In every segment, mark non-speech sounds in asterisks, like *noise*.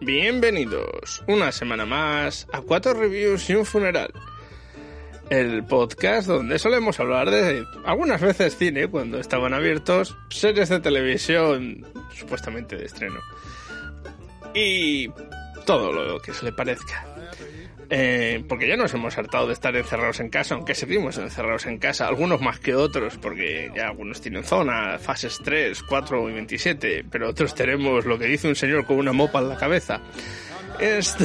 Bienvenidos una semana más a Cuatro Reviews y un Funeral. El podcast donde solemos hablar de algunas veces cine cuando estaban abiertos, series de televisión supuestamente de estreno y todo lo que se le parezca. Eh, porque ya nos hemos hartado de estar encerrados en casa, aunque seguimos encerrados en casa, algunos más que otros, porque ya algunos tienen zona, fases 3, 4 y 27, pero otros tenemos lo que dice un señor con una mopa en la cabeza. Esto...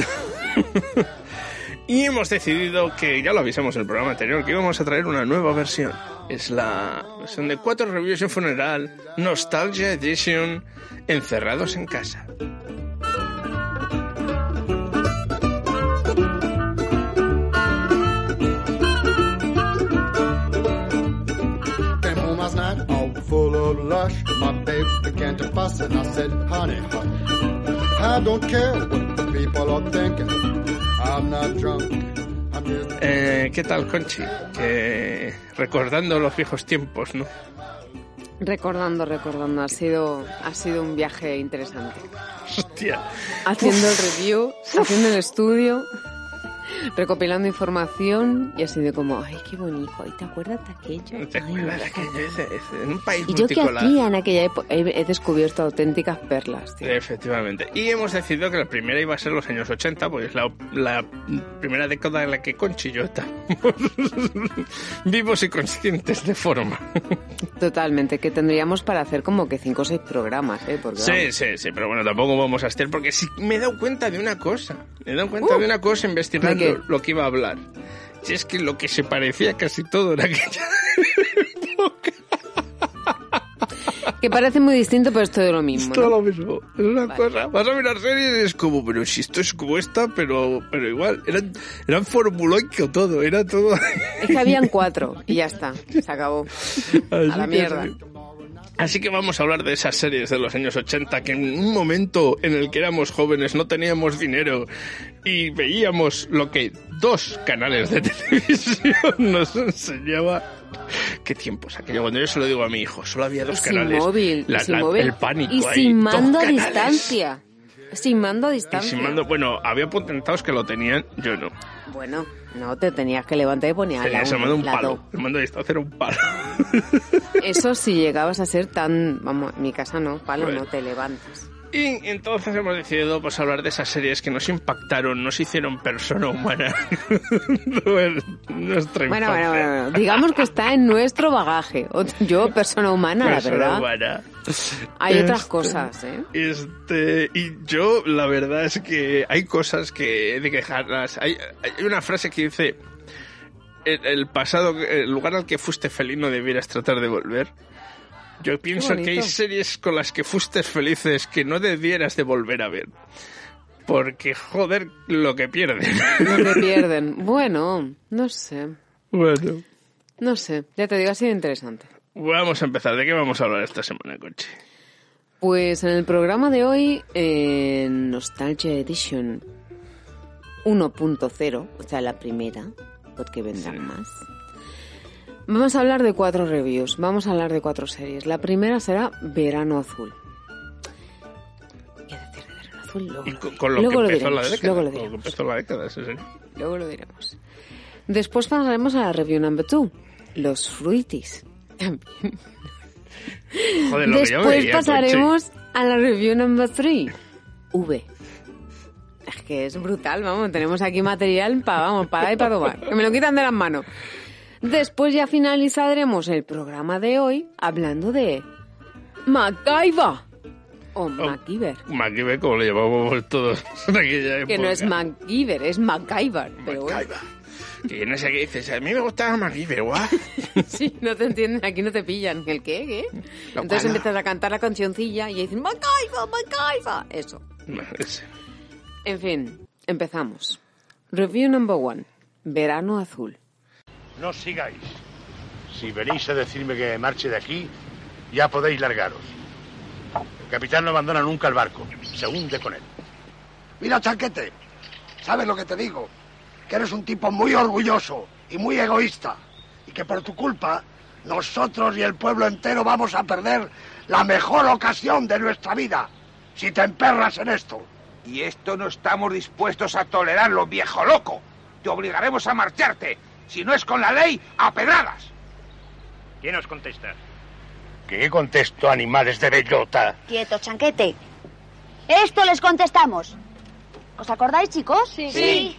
*laughs* y hemos decidido que, ya lo avisamos en el programa anterior, que íbamos a traer una nueva versión. Es la versión de cuatro reviews en funeral, Nostalgia Edition, encerrados en casa. Lush. My babe began to fuss and I said, honey. I don't care what the people are thinking. I'm not drunk. Eh, ¿Qué tal, Conchi? Que recordando los viejos tiempos, ¿no? Recordando, recordando. Ha sido, ha sido un viaje interesante. *laughs* Hostia. Haciendo el review, haciendo el estudio recopilando información y así de como, ay, qué bonito, ¿y te acuerdas de aquello? ¿Te acuerdas de aquello? Es, un país ¿Y yo qué hacía en aquella época? He, descubierto auténticas perlas. Efectivamente. Y hemos decidido que la primera iba a ser los años 80, pues la, la primera década en la que Conchi y yo estamos *laughs* vivos y conscientes de forma. Totalmente, que tendríamos para hacer como que cinco o seis programas, ¿eh? Porque, sí, sí, sí, pero bueno, tampoco vamos a estar, porque sí me he dado cuenta de una cosa, me he dado cuenta de uh. una cosa investigando lo, que iba a hablar. Si es que lo que se parecía casi todo era aquella *laughs* época. Que parece muy distinto, pero es todo lo mismo. Es todo lo mismo. Es una cosa. Vas a mirar series y es como, pero si esto es como esta, pero, pero igual. Eran, eran formulaico todo, era todo. Es que habían *laughs* cuatro y ya está. Se acabó. a la mierda. Así que vamos a hablar de esas series de los años 80 que en un momento en el que éramos jóvenes no teníamos dinero y veíamos lo que dos canales de *laughs* televisión nos enseñaba. Qué tiempos aquello. Cuando yo se lo digo a mi hijo, solo había dos canales. Móvil, sin móvil. El pánico. Y sin mando a distancia. Sin mando a distancia. sin mando, bueno, había potentados que lo tenían, yo no. Bueno, no, te tenías que levantar y poner la un, un palo. El mando a distancia era un palo. Eso si llegabas a ser tan... Vamos, en mi casa no, palo no te levantas. Y entonces hemos decidido pues, hablar de esas series que nos impactaron, nos hicieron persona humana. *laughs* Nuestra bueno, bueno, bueno, digamos que está en nuestro bagaje. Yo, persona humana, la verdad. Humana. Hay otras este, cosas, ¿eh? Este, y yo, la verdad es que hay cosas que he de quejarlas. Hay, hay una frase que dice: el, el pasado, el lugar al que fuiste feliz no debieras tratar de volver. Yo pienso que hay series con las que fuiste felices que no debieras de volver a ver. Porque, joder, lo que pierden. *laughs* Lo que *laughs* pierden. Bueno, no sé. Bueno. No sé, ya te digo, ha sido interesante. Vamos a empezar. ¿De qué vamos a hablar esta semana, Coche? Pues en el programa de hoy, en Nostalgia Edition 1.0, o sea, la primera, porque vendrán más. Vamos a hablar de cuatro reviews, vamos a hablar de cuatro series. La primera será Verano Azul. ¿Qué decir de Verano Azul? Luego, con, lo, que empezó la década. Luego lo diremos. empezó la década, sí, sí. Luego lo diremos. Después pasaremos a la review number two, Los Fruities. También. Joder, lo Después pasaremos a la review number three, V. Es que es brutal, vamos, tenemos aquí material para, vamos, para y para tomar. Que me lo quitan de las manos. Después ya finalizaremos el programa de hoy hablando de MacGyver. O oh, MacGyver. MacGyver, como le llamamos todos en aquella época. Que no es MacGyver, es MacGyver. Pero MacGyver. Que no sé qué dices, a mí me gustaba MacGyver, guau. *laughs* sí, no te entienden, aquí no te pillan. ¿El qué? ¿Qué? Entonces empiezas a cantar la cancioncilla y dicen MacGyver, MacGyver. Eso. En fin, empezamos. Review number one. Verano azul. No sigáis. Si venís a decirme que marche de aquí, ya podéis largaros. El capitán no abandona nunca el barco. Se hunde con él. Mira, Chanquete, ¿sabes lo que te digo? Que eres un tipo muy orgulloso y muy egoísta. Y que por tu culpa, nosotros y el pueblo entero vamos a perder la mejor ocasión de nuestra vida. Si te emperras en esto. Y esto no estamos dispuestos a tolerarlo, viejo loco. Te obligaremos a marcharte. Si no es con la ley, a pedradas. ¿Quién os contesta? ¿Qué contesto, animales de bellota? Quieto, chanquete. Esto les contestamos. ¿Os acordáis, chicos? Sí. Sí.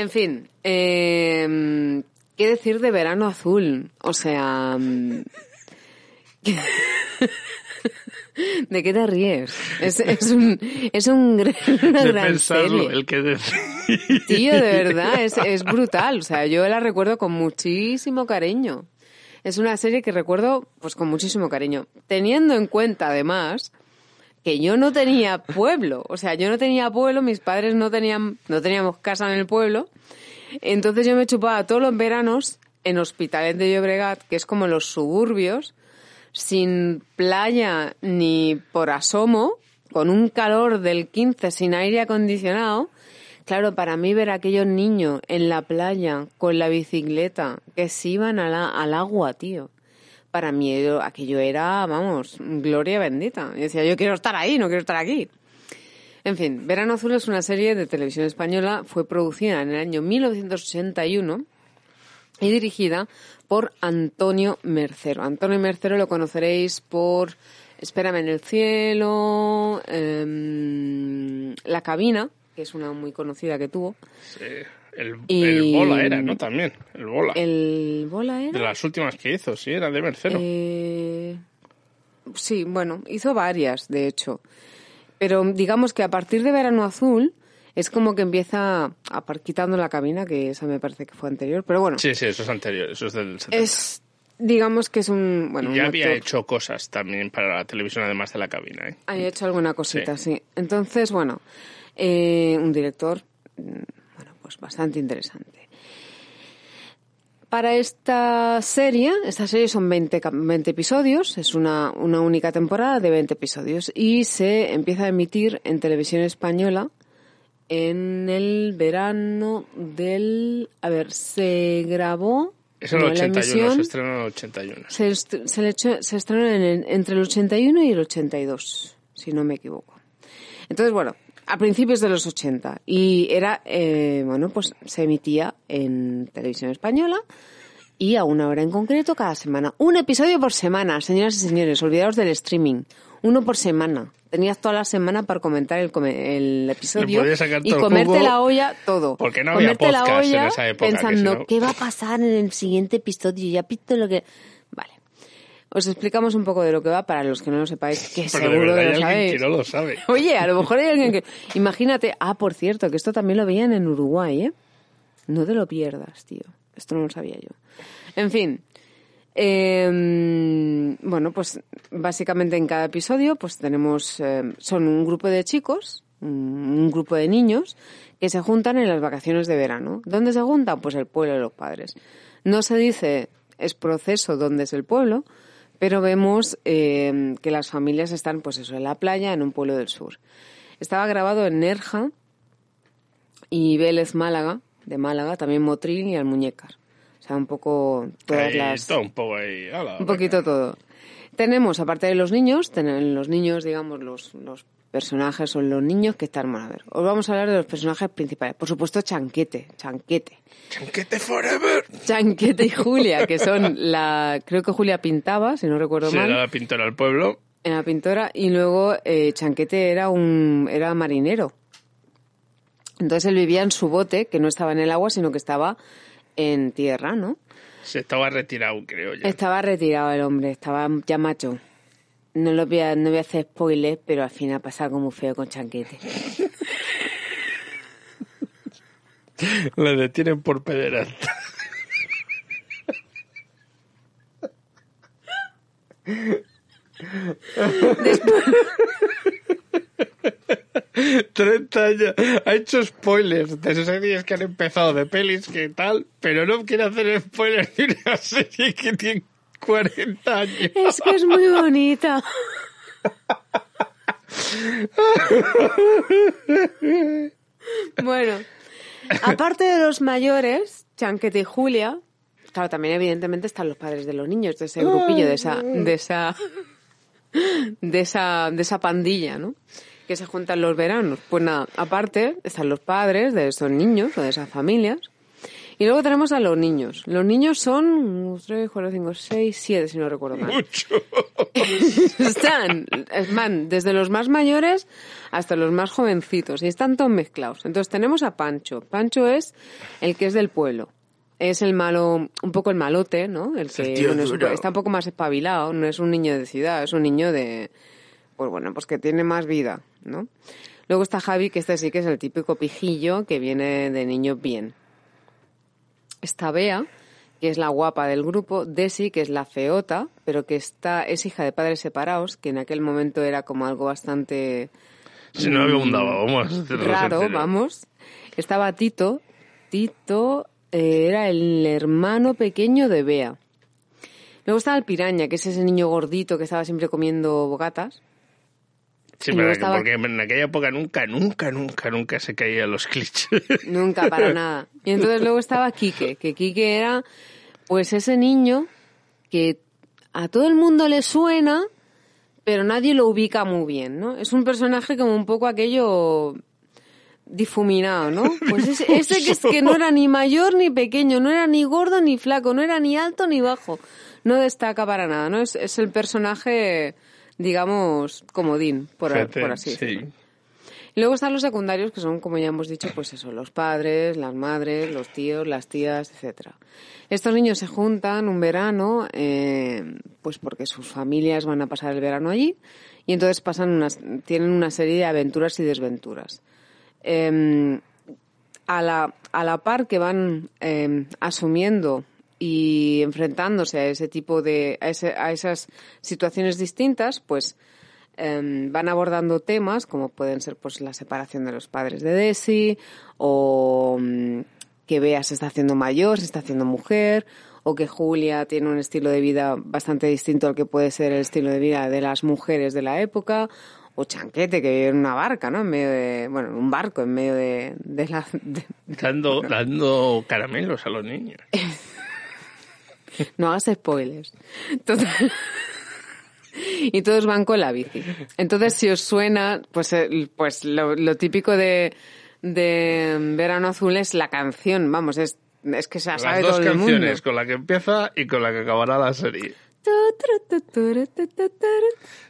En fin, eh, ¿qué decir de verano azul? O sea... mm, ¿De qué te ríes? Es, es un, es un *laughs* gran- una de gran pensarlo, serie. el que decir. Tío, de verdad, es, es brutal. O sea, yo la recuerdo con muchísimo cariño. Es una serie que recuerdo pues con muchísimo cariño. Teniendo en cuenta, además, que yo no tenía pueblo. O sea, yo no tenía pueblo, mis padres no tenían, no teníamos casa en el pueblo. Entonces yo me chupaba todos los veranos en Hospitalet de Llobregat, que es como los suburbios, sin playa ni por asomo, con un calor del 15 sin aire acondicionado. Claro, para mí ver a aquellos niños en la playa con la bicicleta que se iban a la- al agua, tío. Para mí aquello era, vamos, gloria bendita. Y decía, yo quiero estar ahí, no quiero estar aquí. En fin, Verano Azul es una serie de televisión española, fue producida en el año 1981 y dirigida por Antonio Mercero. Antonio Mercero lo conoceréis por Espérame en el cielo, em, La cabina, que es una muy conocida que tuvo. Sí, el, Y- el bola era, ¿no? También, el bola. El bola De era. las últimas que hizo, sí, era de Mercero. Eh, sí, bueno, hizo varias, de hecho. Pero digamos que a partir de Verano Azul es como que empieza a par quitando la cabina, que esa me parece que fue anterior. Pero bueno, Sí, sí, eso es anterior, eso es del 70. es, digamos que es un, bueno, ya un había actor- hecho cosas también para la televisión, además de la cabina, ¿eh? Ha hecho alguna cosita, sí. Entonces, bueno, eh, un director, mm, pues bastante interesante. Para esta serie, esta serie son 20, cap- 20 episodios, es una, una única temporada de 20 episodios y se empieza a emitir en televisión española en el verano del... A ver, se grabó... Es el no, la 81, se emisión- estrenó en el 81. se, se, le echó- se estrenó en el- entre el 81 y el 82, si no me equivoco. Entonces, bueno, a principios de los 80. Y era, eh, bueno, pues se emitía en televisión española y a una hora en concreto cada semana. Un episodio por semana, señoras y señores, olvidaros del streaming. Uno por semana. Tenías toda la semana para comentar el, come- el episodio y comerte la olla todo. porque no había comerte la podcast en olla esa época, que pensando si no- qué va a pasar en el siguiente episodio. Ya visto lo que... Os explicamos un poco de lo que va para los que no lo sepáis, que Porque de seguro verdad hay lo sabéis. que no lo sabe. *laughs* Oye, a lo mejor hay alguien que... Imagínate, ah, por cierto, que esto también lo veían en Uruguay, ¿eh? No te lo pierdas, tío. Esto no lo sabía yo. En fin. eh, bueno, pues básicamente en cada episodio pues tenemos... eh, son un grupo de chicos, un grupo de niños que se juntan en las vacaciones de verano. ¿Dónde se juntan? Pues el pueblo de los padres. No se dice es proceso dónde es el pueblo, pero vemos eh, que las familias están, pues eso, en la playa, en un pueblo del sur. Estaba grabado en Nerja y Vélez Málaga, de Málaga, también Motril y Almuñécar. O sea, un poco todas Ahí, las... todo un poco ahí. ala, Un poquito venga. todo. Tenemos, aparte de los niños, tenemos los niños, digamos, los, los personajes son los niños que están, a ver, os vamos a hablar de los personajes principales. Por supuesto, Chanquete, Chanquete. Chanquete forever. Chanquete y Julia, que son la, creo que Julia pintaba, si no recuerdo Sí, mal. era la pintora del pueblo. En la pintora y luego eh, Chanquete era un era marinero. Entonces él vivía en su bote, que no estaba en el agua, sino que estaba en tierra, ¿no? Se estaba retirado, creo yo. Estaba retirado el hombre, estaba ya macho. No lo voy a, no voy a hacer spoiler, pero al final pasa algo muy feo con Chanquete. *laughs* Le detienen por pederasta. *laughs* Después, 30 años. Ha hecho spoilers de series que han empezado, de pelis que tal, pero no quiere hacer spoilers de una serie que tiene 40 años. es que es muy bonita. Bueno, aparte de los mayores, Chanquete y Julia, claro, también evidentemente están los padres de los niños, de ese grupillo, de esa, de esa, de esa, de esa pandilla, ¿no? Que se juntan los veranos. Pues nada, aparte están los padres de esos niños o de esas familias. Y luego tenemos a los niños. Los niños son 3, 4, 5, 6, 7, si no recuerdo mal. Mucho. *laughs* están, van desde los más mayores hasta los más jovencitos y están todos mezclados. Entonces tenemos a Pancho. Pancho es el que es del pueblo. Es el malo, un poco el malote, ¿no? El que el tío bueno, es- está un poco más espabilado, no es un niño de ciudad, es un niño de, pues bueno, pues que tiene más vida, ¿no? Luego está Javi, que este sí que es el típico pijillo que viene de niño bien. Está Bea, que es la guapa del grupo, Desi, que es la feota, pero que está, es hija de padres separados, que en aquel momento era como algo bastante Si no abundaba, vamos. raro, vamos. Estaba Tito. Tito eh, era el hermano pequeño de Bea. Luego estaba el piraña, que es ese niño gordito que estaba siempre comiendo bocatas. Sí, pero estaba- porque en aquella época nunca, nunca, nunca, nunca se caían los clichés. *laughs* Nunca, para *laughs* nada. Y entonces luego estaba Quique, que Quique era pues ese niño que a todo el mundo le suena, pero nadie lo ubica muy bien, ¿no? Es un personaje como un poco aquello difuminado, ¿no? Pues ese, *laughs* ese que es que no era ni mayor ni pequeño, no era ni gordo ni flaco, no era ni alto ni bajo. No destaca para nada, ¿no? Es, es el personaje, digamos, comodín, por, así sí. decirlo. Y luego están los secundarios, que son, como ya hemos dicho, pues eso, los padres, las madres, los tíos, las tías, etcétera. Estos niños se juntan un verano, eh, pues porque sus familias van a pasar el verano allí, y entonces pasan unas, tienen una serie de aventuras y desventuras. Eh, a, la, a la par que van eh, asumiendo y enfrentándose a ese tipo de, a, ese- a esas situaciones distintas, pues em, van abordando temas como pueden ser pues la separación de los padres de Desi o mm, que Bea se está haciendo mayor, se está haciendo mujer o que Julia tiene un estilo de vida bastante distinto al que puede ser el estilo de vida de las mujeres de la época o Chanquete que vive en una barca, ¿no? En medio de, bueno, en un barco en medio de, de la de- Dando, *laughs* dando caramelos a los niños. *laughs* No hagas spoilers. Total. Y todos van con la bici. Entonces, si os suena, pues, el- pues lo, lo típico de, de Verano Azul es la canción. Vamos, es, es que se la Las sabe dos todo el mundo. canciones, con la que empieza y con la que acabará la serie.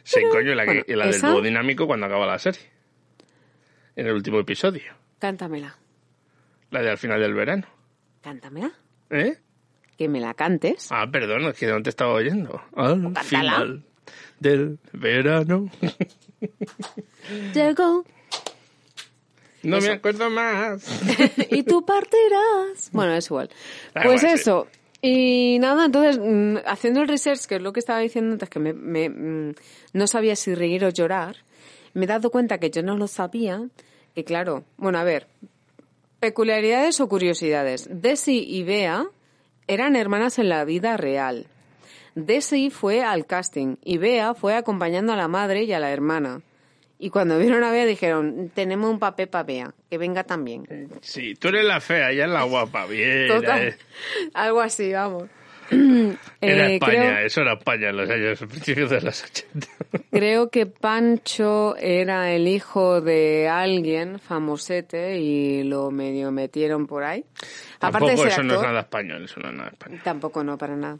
Sí, coño, y la, que- Bueno, y la del dúo dinámico cuando acaba la serie. En el último episodio. Cántamela. La de al final del verano. Cántamela. ¿Eh? Que me la cantes. Ah, perdón, es que no te estaba oyendo. Al final del verano. Llegó No me acuerdo más. *laughs* y tú partirás. Bueno, es igual. Da Pues sí. eso. Y nada, entonces, mm, haciendo el research, que es lo que estaba diciendo antes, que me, me, mm, no sabía si reír o llorar, me he dado cuenta que yo no lo sabía. Y claro, bueno, a ver, peculiaridades o curiosidades. Desi y Bea eran hermanas en la vida real. Desi fue al casting y Bea fue acompañando a la madre y a la hermana. Y cuando vieron a Bea dijeron, tenemos un papel para Bea, que venga también. Sí, tú eres la fea, ella es la guapa. Bien. Total. eh. Algo así, vamos. Era Eh, España, creo, eso era España en los años, principios de los 80. *laughs* creo que Pancho era el hijo de alguien famosete y lo medio metieron por ahí. Tampoco de ser eso no es nada español, eso no es nada español. Tampoco no, para nada.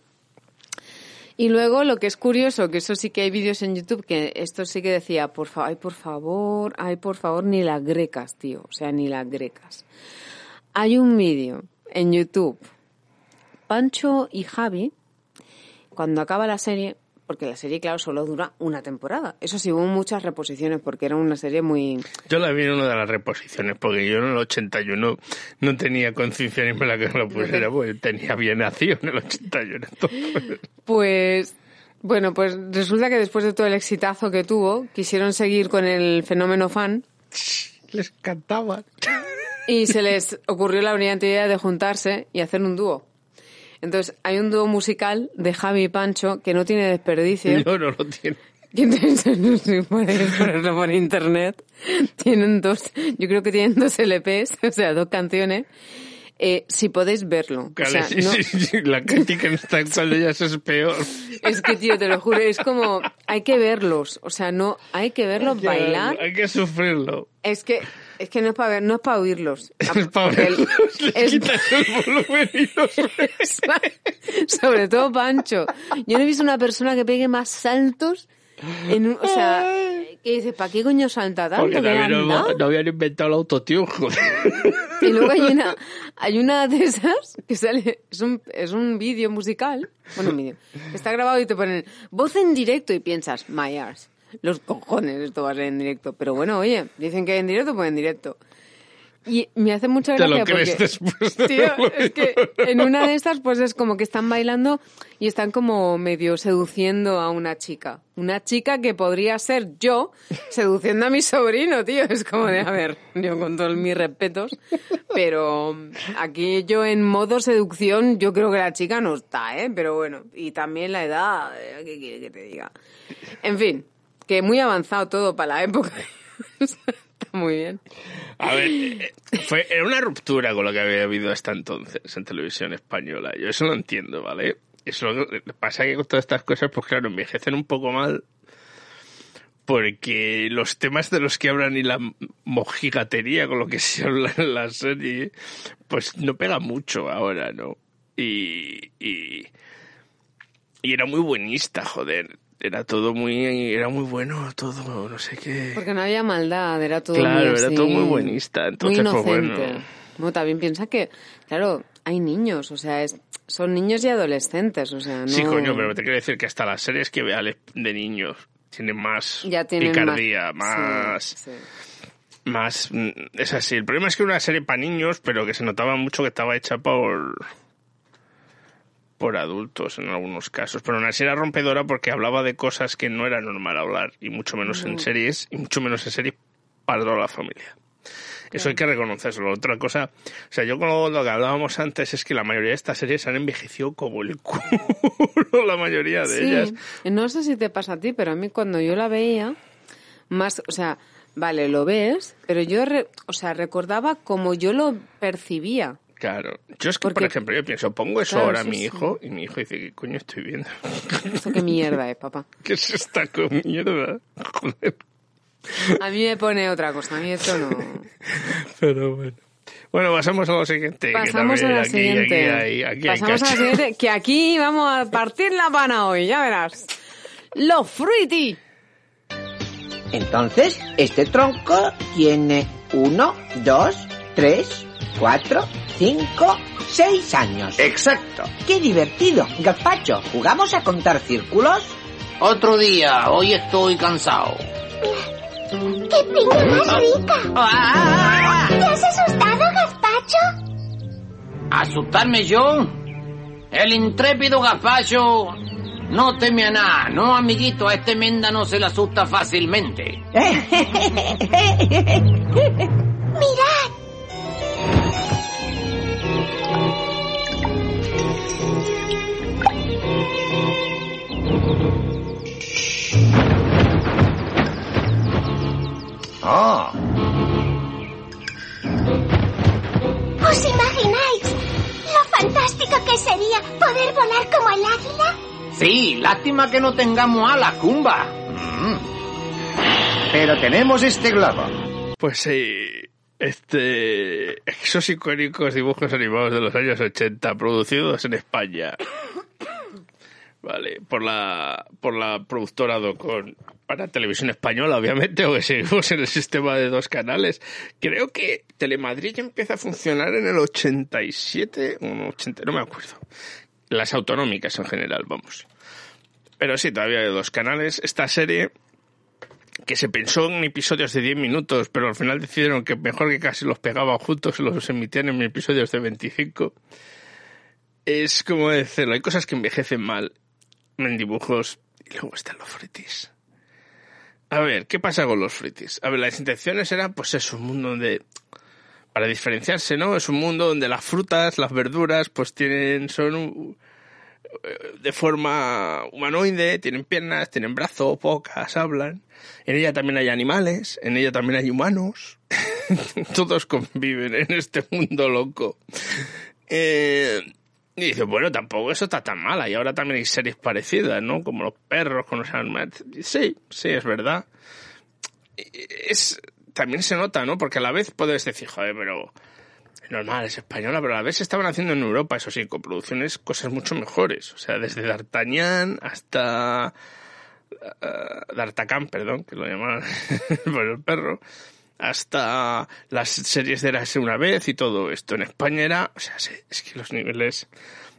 Y luego lo que es curioso, que eso sí que hay vídeos en YouTube, que esto sí que decía, por favor, ay, por favor, ay, por favor, ni las grecas, tío, o sea, ni las grecas. Hay un vídeo en YouTube, Pancho y Javi, cuando acaba la serie, porque la serie, claro, solo dura una temporada. Eso sí, hubo muchas reposiciones porque era una serie muy... Yo la vi en una de las reposiciones porque yo en el 81 no tenía conciencia ni me la que lo pusiera, *laughs* porque tenía bien nacido en el 81. *laughs* Pues bueno, pues resulta que después de todo el exitazo que tuvo, quisieron seguir con el fenómeno fan. Les cantaba. Y se les ocurrió la brillante idea de juntarse y hacer un dúo. Entonces, hay un dúo musical de Javi y Pancho que no tiene desperdicio. *laughs* No, no lo tiene. *laughs* *laughs* no sé, ponerlo por internet. Tienen dos, yo creo que tienen dos LPs, o sea, dos canciones eh, si podéis verlo. o sea, sí, sí, la crítica en esta cual ellas es peor. Es que, tío, te lo juro, es como, hay que verlos. O sea, no, hay que verlos bailar. hay que sufrirlo. Es que, es que no es para ver, no es para oírlos. *laughs* Es para es... el *laughs* volumen y los *laughs* Sobre todo Pancho. Yo no he visto una persona que pegue más saltos en un, o sea, que dices, ¿para qué coño salta tanto? Porque no, no, habían inventado el autotune, Y luego hay una, hay una de esas que sale, es un, es un vídeo musical, bueno, un vídeo, está grabado y te ponen voz en directo y piensas, my arse, los cojones, esto va a ser en directo. Pero bueno, oye, dicen que en directo, pues en directo. Y me hace mucha gracia ¿Te lo crees porque, después de tío, es que en una de estas pues es como que están bailando y están como medio seduciendo a una chica. Una chica que podría ser yo seduciendo a mi sobrino, tío. Es como de, a ver, yo con todos mis respetos, pero aquí yo en modo seducción yo creo que la chica no está, ¿eh? Pero bueno, y también la edad, eh, ¿qué quiere que te diga? En fin, que muy avanzado todo para la época. *laughs* Muy bien. A ver, eh, fue, era una ruptura con lo que había habido hasta entonces en televisión española. Yo eso lo entiendo, ¿vale? Eso pasa que con todas estas cosas, pues claro, envejecen un poco mal porque los temas de los que hablan y la mojigatería con lo que se habla en la serie, pues no pega mucho ahora, ¿no? Y, y, y era muy buenista, joder era todo muy era muy bueno todo no sé qué. Porque no había maldad era todo claro muy era todo muy buenista entonces muy pues bueno. no, también piensa que claro hay niños o sea es, son niños y adolescentes o sea no... sí coño pero te quiero decir que hasta las series que veales de niños tienen más ya tienen picardía más, Sí, sí. más mm, es así. El problema es que era una serie para niños pero que se notaba mucho que estaba hecha por por adultos en algunos casos, pero aún así era rompedora porque hablaba de cosas que no era normal hablar, y mucho menos en series, y mucho menos en series para toda la familia. Eso hay que reconocerlo. Otra cosa, o sea, yo con lo que hablábamos antes es que la mayoría de estas series han envejecido como el *laughs* culo, la mayoría de Sí, ellas. no sé si te pasa a ti, pero a mí cuando yo la veía, más, o sea, vale, lo ves, pero yo, re- o sea, recordaba como yo lo percibía. Claro. Yo es que, por ejemplo, yo pienso, pongo eso Claro, ahora a mi sí. hijo, y mi hijo dice, ¿qué coño estoy viendo? *laughs* Esto qué mierda es, papá. *laughs* ¿Qué es esta con mierda? Joder. A mí me pone otra cosa, a mí esto no. *laughs* Pero bueno. Bueno, pasamos a lo siguiente. Pasamos a la aquí- siguiente. Aquí, aquí Pasamos a la siguiente, que aquí vamos a partir la pana hoy, ya verás. Los fruity. Entonces, este tronco tiene uno, dos, tres, cuatro, cinco, seis años. Exacto. ¡Qué divertido! Gazpacho, ¿jugamos a contar círculos? Otro día, hoy estoy cansado. ¡Qué piña más rica! ¿Te has asustado, gazpacho? ¿Asustarme yo? El intrépido gazpacho no teme a nada. No, amiguito, a este menda no se le asusta fácilmente. *laughs* ¡Mirad! Ah, ¿Os imagináis lo fantástico que sería poder volar como el águila? Sí, lástima que no tengamos alas, Cumba. pero tenemos este globo. Pues sí, este, esos icónicos dibujos animados de los años 80, producidos en España. *coughs* Vale, por la, por la productora Docon. Para televisión española, obviamente, o que seguimos en el sistema de dos canales. Creo que Telemadrid ya empieza a funcionar en el 87, o no, 80, no me acuerdo. Las autonómicas en general, vamos. Pero sí, todavía hay dos canales. Esta serie que se pensó en episodios de 10 minutos, pero al final decidieron que mejor que casi los pegaban juntos y *laughs* los emitían en episodios de 25. Es como decirlo, hay cosas que envejecen mal en dibujos y luego están los fritis. A ver, ¿qué pasa con los fritis? A ver, las intenciones eran, pues es un mundo donde, para diferenciarse, ¿no? Es un mundo donde las frutas, las verduras, pues tienen, son de forma humanoide, tienen piernas, tienen brazos, pocas, hablan. En ella también hay animales, en ella también hay humanos. *laughs* Todos conviven en este mundo loco. Eh, y dice, bueno, tampoco eso está tan mal. Y ahora también hay series parecidas, ¿no? Como los perros con los animales. Sí, sí, es verdad. Es, también se nota, ¿no? Porque a la vez puedes decir, joder, pero normal, es española, pero a la vez se estaban haciendo en Europa, eso sí, con producciones, cosas mucho mejores. O sea, desde D'Artagnan hasta... Uh, perdón, que lo llamaban *laughs* por el perro, hasta las series de Erase una vez y todo esto. En España era, o sea, es que los niveles...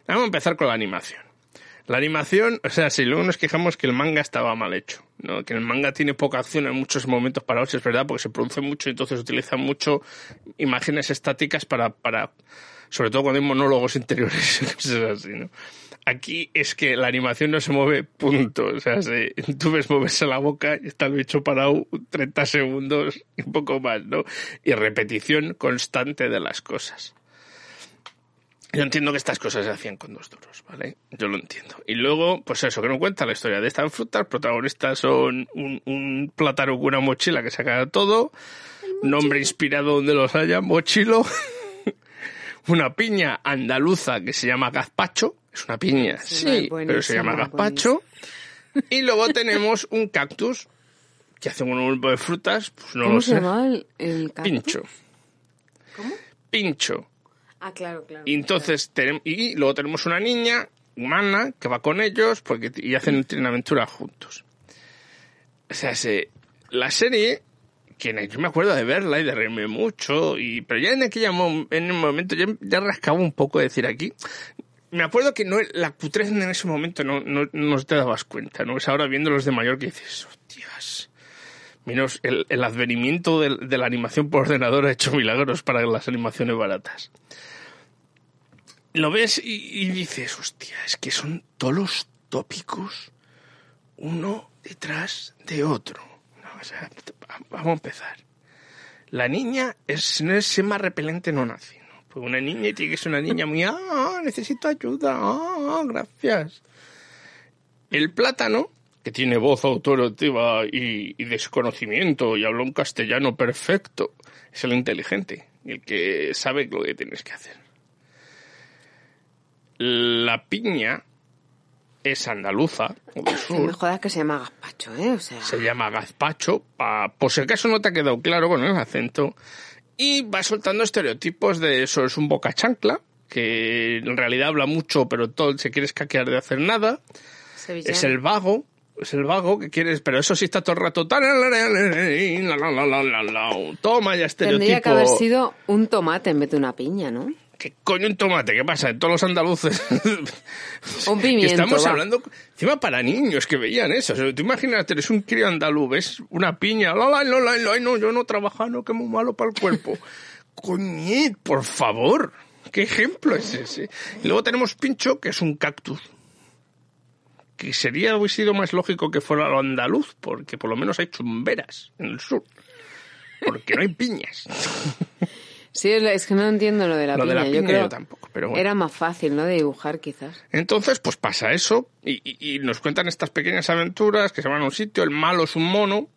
Vamos a empezar con la animación. La animación, o sea, si luego nos quejamos que el manga estaba mal hecho, ¿no? Que el manga tiene poca acción en muchos momentos para es verdad, porque se produce mucho y entonces utilizan mucho imágenes estáticas para, para, sobre todo cuando hay monólogos interiores, *laughs* cosas así, ¿no? Aquí es que la animación no se mueve, punto. O sea, si tú ves moverse la boca y está el bicho parado 30 segundos y un poco más, ¿no? Y repetición constante de las cosas. Yo entiendo que estas cosas se hacían con dos duros, ¿vale? Yo lo entiendo. Y luego, pues eso, que no cuenta la historia de estas frutas. Protagonistas son un, un plátano con una mochila que saca todo. Nombre inspirado donde los haya, mochilo. *laughs* una piña andaluza que se llama gazpacho. Es una piña, sí, pero se llama gazpacho. Y luego *laughs* tenemos un cactus que hace un grupo de frutas, pues no ¿Cómo lo se sé. llama el, el cactus? Pincho. ¿Cómo? Pincho. Ah, claro, claro. Y entonces tenemos, y luego tenemos una niña humana que va con ellos porque y hacen una aventura juntos. O sea, se, la serie, que yo me acuerdo de verla y de reírme mucho, y, pero ya en aquella mo- en el momento ya, ya rascaba un poco de decir aquí. Me acuerdo que no, la cutrez en ese momento no, no, no te dabas cuenta, ¿no? Es ahora viendo los de mayor que dices, hostias. Menos el, el advenimiento de, de la animación por ordenador ha hecho milagros para las animaciones baratas lo ves y, y dices, hostia, es que son todos los tópicos uno detrás de otro. Vamos a empezar. La niña es, no es más repelente no nace. ¿no? Pues una niña tiene que ser una niña muy, ah, necesito ayuda, ah, gracias. El plátano, que tiene voz autoritativa y, y desconocimiento y habla un castellano perfecto, es el inteligente, el que sabe lo que tienes que hacer. La piña es andaluza, o del No sur. me jodas que se llama gazpacho, ¿eh? O sea, Se llama gazpacho, pa- por si acaso no te ha quedado claro con el acento. Y va soltando estereotipos de eso es un boca chancla, que en realidad habla mucho, pero todo se quiere escaquear de hacer nada. sevillano. Es el vago, es el vago que quieres, pero eso sí está todo el rato. Toma ya Tendría que haber estereotipo. sido un tomate en vez de una piña, ¿no? ¿Qué coño un tomate? ¿Qué pasa? Todos los andaluces. *laughs* Un pimiento, estamos va. hablando encima para niños que veían eso. O sea, tú imagínate, eres un crío andaluz, ves una piña, la, la, la, no, yo no trabajo, no, que muy malo para el cuerpo. *laughs* Coñet, por favor. ¿Qué ejemplo es ese? Y luego tenemos pincho, que es un cactus. Que sería, hubiese sido más lógico que fuera lo andaluz, porque por lo menos hay chumberas en el sur. Porque no hay piñas. *laughs* Sí, es que no entiendo lo de la Lo de piña. la yo piña creo yo tampoco, pero bueno. Era más fácil, ¿no? De dibujar, quizás. Entonces, pues pasa eso y, y- y nos cuentan estas pequeñas aventuras que se van a un sitio, el malo es un mono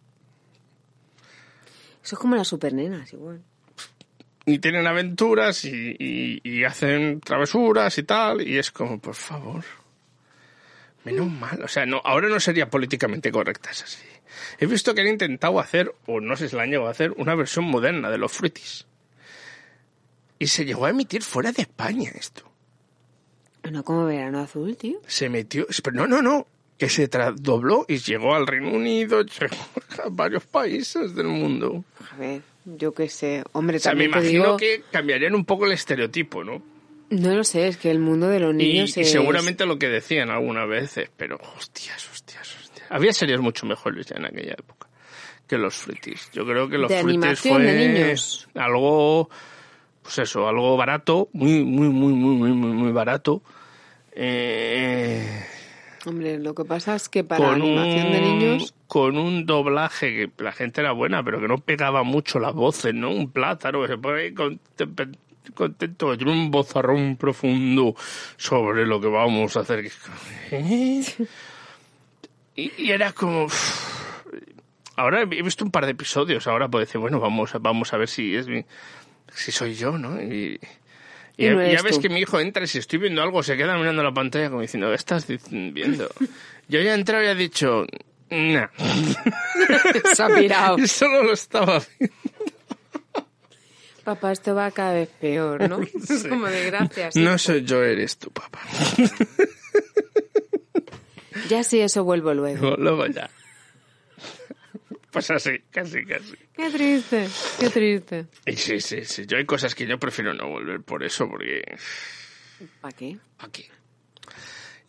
Eso es como las supernenas, igual. y tienen aventuras y, hacen travesuras y tal y es como, por favor, menos mal. O sea, no, ahora no sería políticamente correcta, es así. He visto que han intentado hacer, o no sé si la han llegado a hacer, una versión moderna de los fruitis. Y se llegó a emitir fuera de España esto. No como verano azul, tío. se metió, no, no, no, que se dobló y llegó al Reino Unido, *laughs* llegó a varios países del mundo. A ver, yo qué sé. Hombre, O sea, me también te imagino digo... que cambiarían un poco el estereotipo, ¿no? No lo sé, es que el mundo de los Y, niños y es... seguramente lo que decían algunas veces, pero hostias, hostias, hostias. Había series mucho mejores ya en aquella época que los Fruities. Yo creo que los De animación fue de niños. algo, pues eso, algo barato, muy, muy, muy, muy, muy, muy, muy barato. Eh, Hombre, lo que pasa es que para con animación un, de niños... con un doblaje que la gente era buena, pero que no pegaba mucho las voces, ¿no? Un plátano que se pone contento, que tiene un vozarrón profundo sobre lo que vamos a hacer. ¿Eh? *laughs* Y, y era como... Ahora he visto un par de episodios, ahora puedo decir, bueno, vamos, vamos a ver si es si soy yo, ¿no? Y, y Y no ya ves tú. que mi hijo entra y si estoy viendo algo se queda mirando la pantalla como diciendo, ¿qué estás viendo? *laughs* Yo ya he entrado y he dicho, nah. *laughs* Se ha pirado. *laughs* Y solo lo estaba viendo. Papá, esto va cada vez peor, ¿no? Sí. como de gracias. No soy yo, eres tu papá. Ya sí, eso vuelvo. Luego, luego ya. Pues así, casi, casi. Qué triste, qué triste. Y sí, sí, sí. Yo hay cosas que yo prefiero no volver por eso, porque... ¿Para qué? Aquí.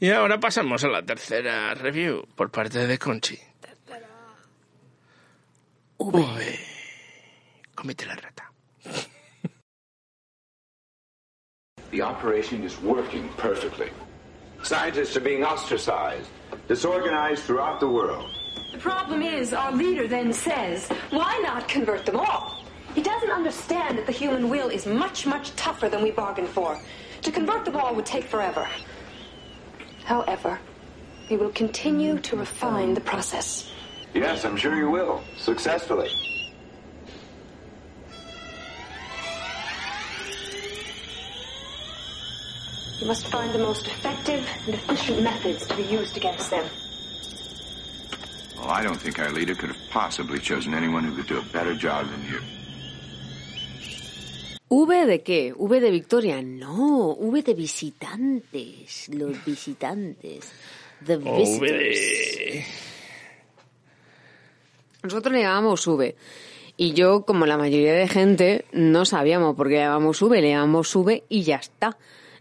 Y ahora pasamos a la tercera review por parte de Conchi. V. Cómete la rata. The operation is working perfectly. Scientists are being ostracized, disorganized throughout the world. The problem is, our leader then says, why not convert them all? He doesn't understand that the human will is much, much tougher than we bargained for. To convert them all would take forever. However, we will continue to refine the process. Yes, I'm sure you will. Successfully. You must find the most effective and efficient methods to be used against them. Well, I don't think our leader could have possibly chosen anyone who could do a better job than you. ¿V de qué? ¿V de Victoria? No, V de visitantes. Los visitantes. The O visitors. V de... Nosotros le llamamos V. Y yo, como la mayoría de gente, no sabíamos por qué le llamamos V. Le llamamos V y ya está.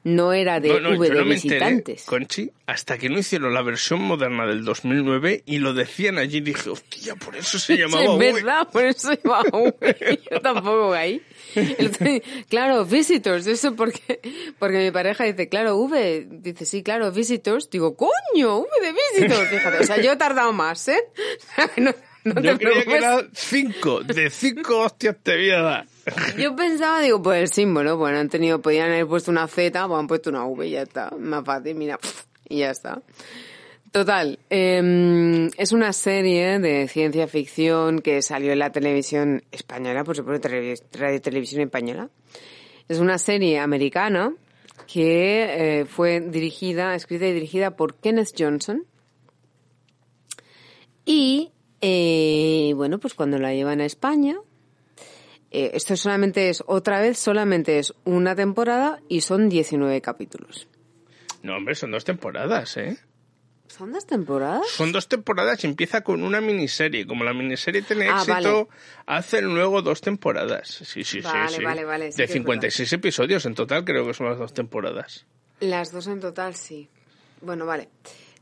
No era de No, no, V de no me enteré, visitantes. Conchi, hasta que no hicieron la versión moderna del 2009 y lo decían allí, dije, hostia, por eso se *laughs* llamaba es V. verdad, por eso se llama V. *laughs* Yo tampoco ahí. Claro, visitors, eso porque, porque mi pareja dice, claro, V, dice, sí, claro, visitors. Digo, coño, V de visitors. Fíjate, o sea, yo he tardado más, ¿eh? *laughs* No, no te Yo creía que era cinco, de cinco hostias te voy a dar. *laughs* Yo pensaba, digo, pues el símbolo, bueno, han tenido, podían haber puesto una Z, pues han puesto una V ya está. Más fácil, mira, *laughs* y ya está. Total, eh, es una serie de ciencia ficción que salió en la televisión española, por supuesto, radio televisión española. Es una serie americana que eh, fue dirigida, escrita y dirigida por Kenneth Johnson. Y, eh, bueno, pues cuando la llevan a España, eh, esto solamente es, otra vez, solamente es una temporada y son 19 capítulos. No, hombre, son dos temporadas, ¿eh? ¿Son dos temporadas? Son dos temporadas y empieza con una miniserie. Como la miniserie tiene Ah, éxito, hacen luego dos temporadas. Sí, sí, Vale, sí. vale, vale, sí de que es 56 episodios en total, creo que son las dos temporadas. Las dos en total, sí. Bueno, vale.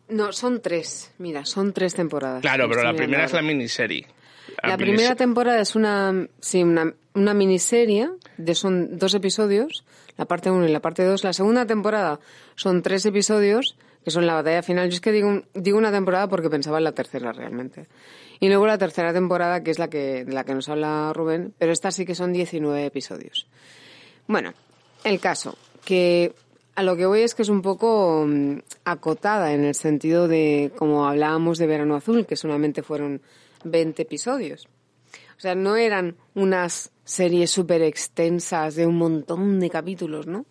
No, son tres. Mira, son tres temporadas. Claro, pero la primera es la ahora. miniserie. La minis- primera temporada es una, sí, una, una miniserie, de son dos episodios, la parte 1 y la parte 2. La segunda temporada son tres episodios, que son la batalla final. Yo es que digo, digo una temporada porque pensaba en la tercera realmente. Y luego la tercera temporada, que es la que, de la que nos habla Rubén, pero esta sí que son 19 episodios. Bueno, el caso, que a lo que voy es que es un poco mm, acotada en el sentido de, como hablábamos de Verano Azul, que solamente fueron 20 episodios. O sea, no eran unas series súper extensas de un montón de capítulos, ¿no?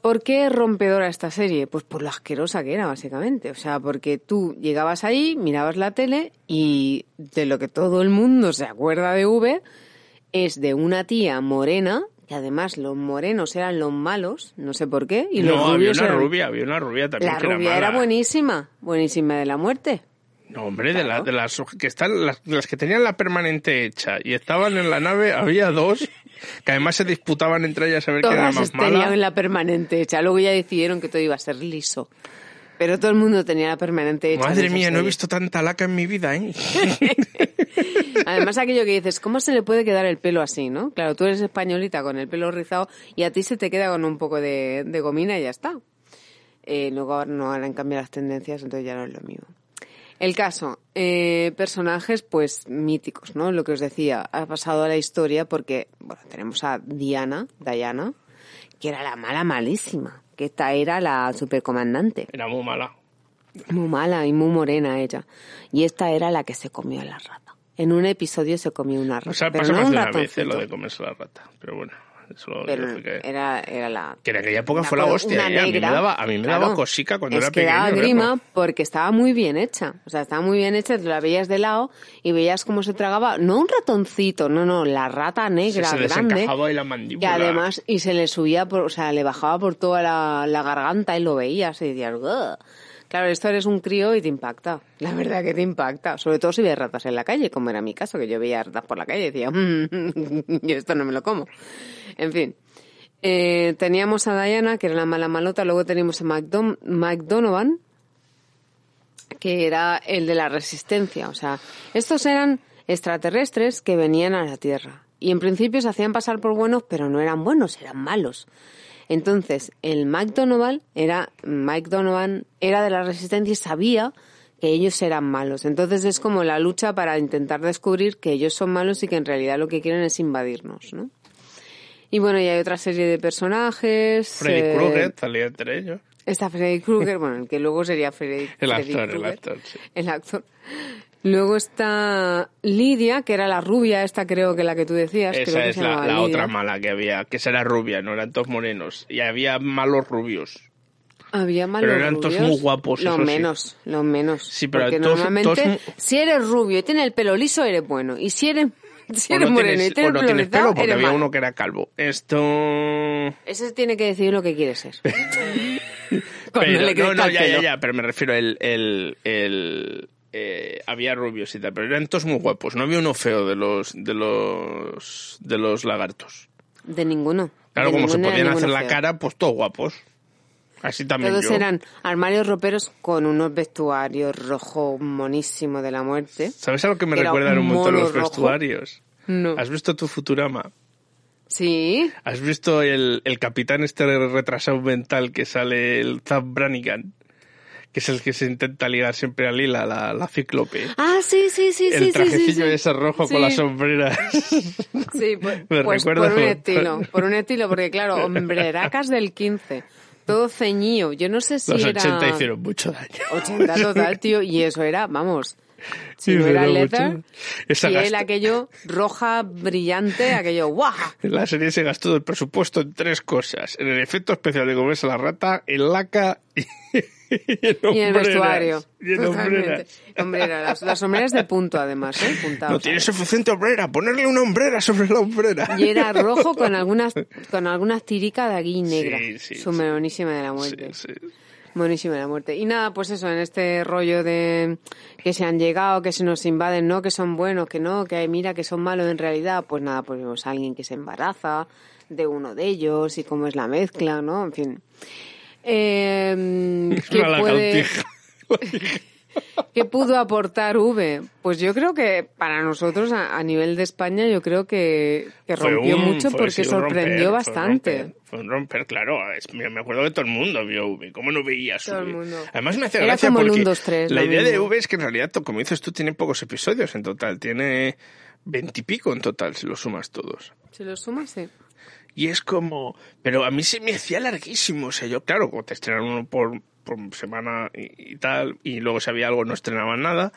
¿Por qué es rompedora esta serie? Pues por lo asquerosa que era, básicamente. O sea, porque tú llegabas ahí, mirabas la tele y de lo que todo el mundo se acuerda de V es de una tía morena, que además los morenos eran los malos, no sé por qué, y los no, había una eran- rubia, había una rubia también La que rubia era era buenísima, buenísima de la muerte. No, hombre, de, la- de las que están, las, las que tenían la permanente hecha y estaban en la nave, había dos Que además se disputaban entre ellas a ver quién era más tenían mala. la permanente hecha. Luego ya decidieron que todo iba a ser liso. Pero todo el mundo tenía la permanente hecha. Madre mía, no he visto tanta laca en mi vida, ¿eh? *laughs* Además, aquello que dices, ¿cómo se le puede quedar el pelo así, no? Claro, tú eres españolita con el pelo rizado y a ti se te queda con un poco de, de gomina y ya está. Eh, luego ahora no harán cambiar las tendencias, entonces ya no es lo mismo. El caso, eh, personajes pues míticos, ¿no? Lo que os decía, ha pasado a la historia porque, bueno, tenemos a Diana, Diana, que era la mala malísima, que esta era la supercomandante. Era muy mala. Muy mala y muy morena ella. Y esta era la que se comió a la rata. En un episodio se comió una rata. O sea, pero pasa no más de una vez eh, lo de comerse la rata. Pero bueno, eso Pero que... era, era la... Que en aquella época fue la hostia, ¿eh? A mí me negra. daba, a mí me Claro. daba cosica cuando es era que pequeño. daba grima porque estaba muy bien hecha. O sea, estaba muy bien hecha, te la veías de lado y veías cómo se tragaba, no un ratoncito, no, no, la rata negra se grande. desencajaba y la Y mandíbula. además, y se le subía, por, o sea, le bajaba por toda la, la garganta y lo veías y decías, "Ugh". Claro, esto eres un crío y te impacta. La verdad que te impacta. Sobre todo si ves ratas en la calle, como era mi caso, que yo veía ratas por la calle y decía, "Mm, *laughs* yo esto no me lo como. En fin. Eh, teníamos a Diana, que era la mala malota, luego teníamos a que era el de la resistencia. O sea, estos eran extraterrestres que venían a la Tierra. Y en principio se hacían pasar por buenos, pero no eran buenos, eran malos. Entonces, el Mike Donovan era, Mike Donovan era de la resistencia y sabía que ellos eran malos. Entonces es como la lucha para intentar descubrir que ellos son malos y que en realidad lo que quieren es invadirnos, ¿no? Y bueno, y hay otra serie de personajes. Freddy eh, Krueger salía entre ellos. Está Freddy Krueger, bueno, el que luego sería Freddy, El Freddy actor, el actor, sí. El actor. Luego está Lidia, que era la rubia, esta creo que la que tú decías. creo Esa que es se la, la otra mala que había, que esa era rubia, no eran todos morenos. Y había malos rubios. Había malos Pero eran todos rubios. muy guapos, Lo eso sí. menos, lo menos. Sí, pero Porque todos- normalmente, todos- si eres rubio y tienes el pelo liso, eres bueno. Y si eres, *laughs* si eres no moreno tienes, y tienes o no el pelo tienes pelo porque había malo. uno que era calvo. Esto... Ese tiene que decir lo que quiere ser. *laughs* *laughs* Pero, le no, no, ya, ya, ya, pero me refiero el, el, el eh, había rubios y tal, pero eran todos muy guapos. No había uno feo de los, de los, de los lagartos. De ninguno. Claro, De como se podían hacer la feo. cara, pues todos guapos. Así también Todos yo. eran armarios roperos con unos vestuarios rojo monísimo de la muerte. ¿Sabes a lo que me Era recuerdan un montón los rojo. vestuarios? No. ¿Has visto tu Futurama? Sí. ¿Has visto el, el capitán este retrasado mental que sale el Zap Brannigan? Que es el que se intenta ligar siempre a Lila, la, la cíclope. Ah, sí, sí, sí, el sí, sí, trajecillo sí, sí. ese rojo Sí. con las sombreras. Sí, *laughs* pues, pues por un estilo, por un estilo, porque claro, hombreracas del 15, todo ceñido. Yo no sé si Los era... 80 hicieron mucho daño. 80 total, tío, y eso era, vamos, si no Hicieron era leather, y él aquello roja, brillante, aquello guau. La serie se gastó el presupuesto en tres cosas. En el efecto especial de comerse la rata, en laca y, *laughs* y en Y el hombreras. vestuario. Y en hombreras. Hombrera, las, las sombreras de punto además, ¿eh? Puntados. No tiene suficiente hombrera, ponerle una hombrera sobre la hombrera. Y era *laughs* rojo con algunas, con algunas tiricas de aquí negra. Sí, sí, Su sí. de la muerte. Buenísima la muerte. Y nada, pues eso, en este rollo de que se han llegado, que se nos invaden, no, que son buenos, que no, que mira que son malos en realidad, pues nada, pues vemos a alguien que se embaraza de uno de ellos y cómo es la mezcla, ¿no? En fin. Eh, *laughs* ¿qué, Una puede. *laughs* ¿Qué pudo aportar V? Pues yo creo que para nosotros, a, a nivel de España, yo creo que, rompió un- mucho fue- porque sí, sorprendió romper, bastante. Fue un, romper, fue un romper, claro. Es- me acuerdo que todo el mundo vio V. ¿Cómo no veías Todo el V? mundo. Además me hace Era gracia como porque 1, 2, 3, la idea de. V es que en realidad, como dices tú, tiene pocos episodios en total. Tiene veintipico en total, si lo sumas todos. Si lo sumas, sí. Y es como... Pero a mí se me hacía larguísimo. O sea, yo, claro, como te estrenan uno por, por semana y, y tal, y luego si había algo no estrenaban nada,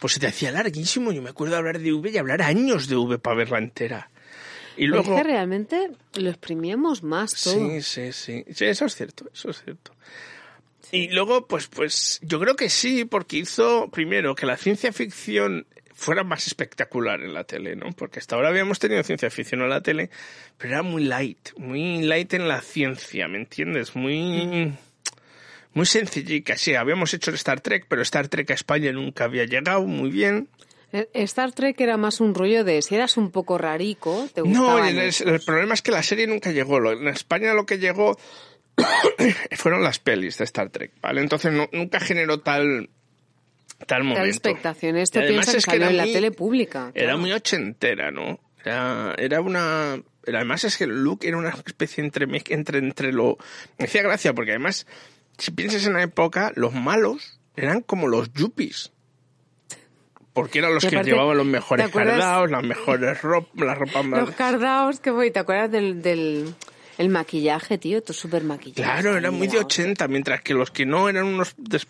pues se te hacía larguísimo. Yo me acuerdo de hablar de V y hablar años de V para verla entera. Y luego... Es que realmente lo exprimíamos más todo. Sí, sí, sí, sí. Eso es cierto, eso es cierto. Y luego, pues, pues, yo creo que sí, porque hizo, primero, que la ciencia ficción fuera más espectacular en la tele, ¿no? Porque hasta ahora habíamos tenido ciencia ficción en la tele, pero era muy light, muy light en la ciencia, ¿me entiendes? Muy... Muy sencillica, sí, habíamos hecho Star Trek, pero Star Trek a España nunca había llegado muy bien. Eh, Star Trek era más un rollo de si eras un poco rarico, te No, el, el problema es que la serie nunca llegó. En España lo que llegó *coughs* fueron las pelis de Star Trek, ¿vale? Entonces no- nunca generó tal tal Tal momento. expectación. Y Esto piensa que es que salió era en la muy- tele pública. Era claro. muy ochentera, ¿no? Era, era una... Además es que Luke era una especie entre, entre, entre lo... Me hacía gracia porque además, si piensas en la época, los malos eran como los yuppies. Porque eran los que aparte, llevaban los ¿te mejores cardados, las mejores ropas, las ropas más... Los cardaos que voy, ¿te acuerdas del, del el maquillaje, tío? Tú súper maquillaje. Claro, era muy de 80, mientras que los que no eran unos des-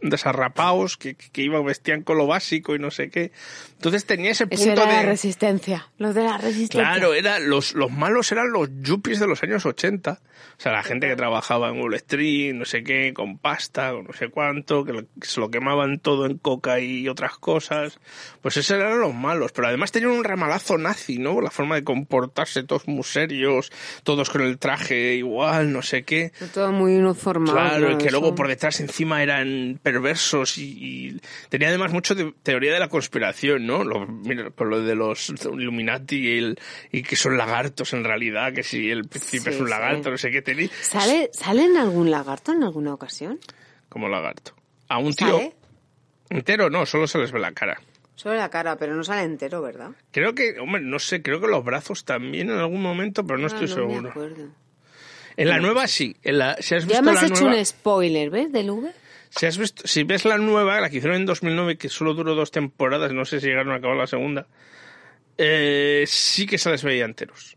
desarrapados, que, que iban, vestían con lo básico y no sé qué. Entonces tenía ese Eso punto era la de... resistencia. Los de la resistencia. Claro, era, los, los malos eran los yuppies de los años 80. O sea, la gente que trabajaba en Wall Street, no sé qué, con pasta, con no sé cuánto, que, lo- que se lo quemaban todo en coca y otras cosas. Pues esos eran los malos. Pero además tenían un ramalazo nazi, ¿no? La forma de comportarse, todos muy serios, todos con el traje igual, no sé qué. Todo muy uniformado. Claro, y que Eso. luego por detrás encima eran perversos y, y tenía además mucho de teoría de la conspiración, ¿no? Lo, mira, con lo de los Illuminati y, el, y que son lagartos en realidad, que si el príncipe Sí, es un sí. lagarto, no sé qué tenía. ¿Sale, ¿Sale en algún lagarto en alguna ocasión? Como lagarto. A un tío ¿Sale? entero no, solo se les ve la cara. Solo la cara, pero no sale entero, ¿verdad? Creo que, hombre, no sé, creo que los brazos también en algún momento, pero no Ah, estoy no seguro. me acuerdo. En la nueva sí, en la, si has Ya me has la hecho nueva, un spoiler, ¿ves? Del V. Si, has visto, si ves la nueva, la que hicieron en 2009, que solo duró dos temporadas, no sé si llegaron a acabar la segunda, eh, sí que se les veía enteros.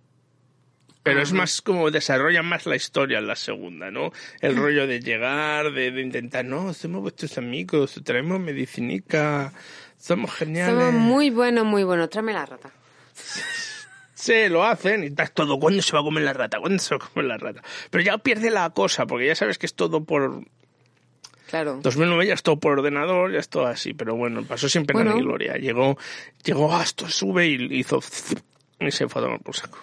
Pero es Ajá. más como desarrollan más la historia en la segunda, ¿no? El rollo de llegar, de, de intentar, no, somos vuestros amigos, traemos medicinica, somos geniales. Estaba muy bueno, muy bueno. Tráeme la rata. *laughs* Sí, lo hacen y estás todo, ¿cuándo se va a comer la rata? ¿Cuándo se va a comer la rata? Pero ya pierde la cosa, porque ya sabes que es todo por, Claro. 2009 ya es todo por ordenador, ya es todo así, pero bueno, pasó sin pena Bueno. ni gloria. Llegó, llegó, ah, esto sube y hizo y se fue a tomar por saco.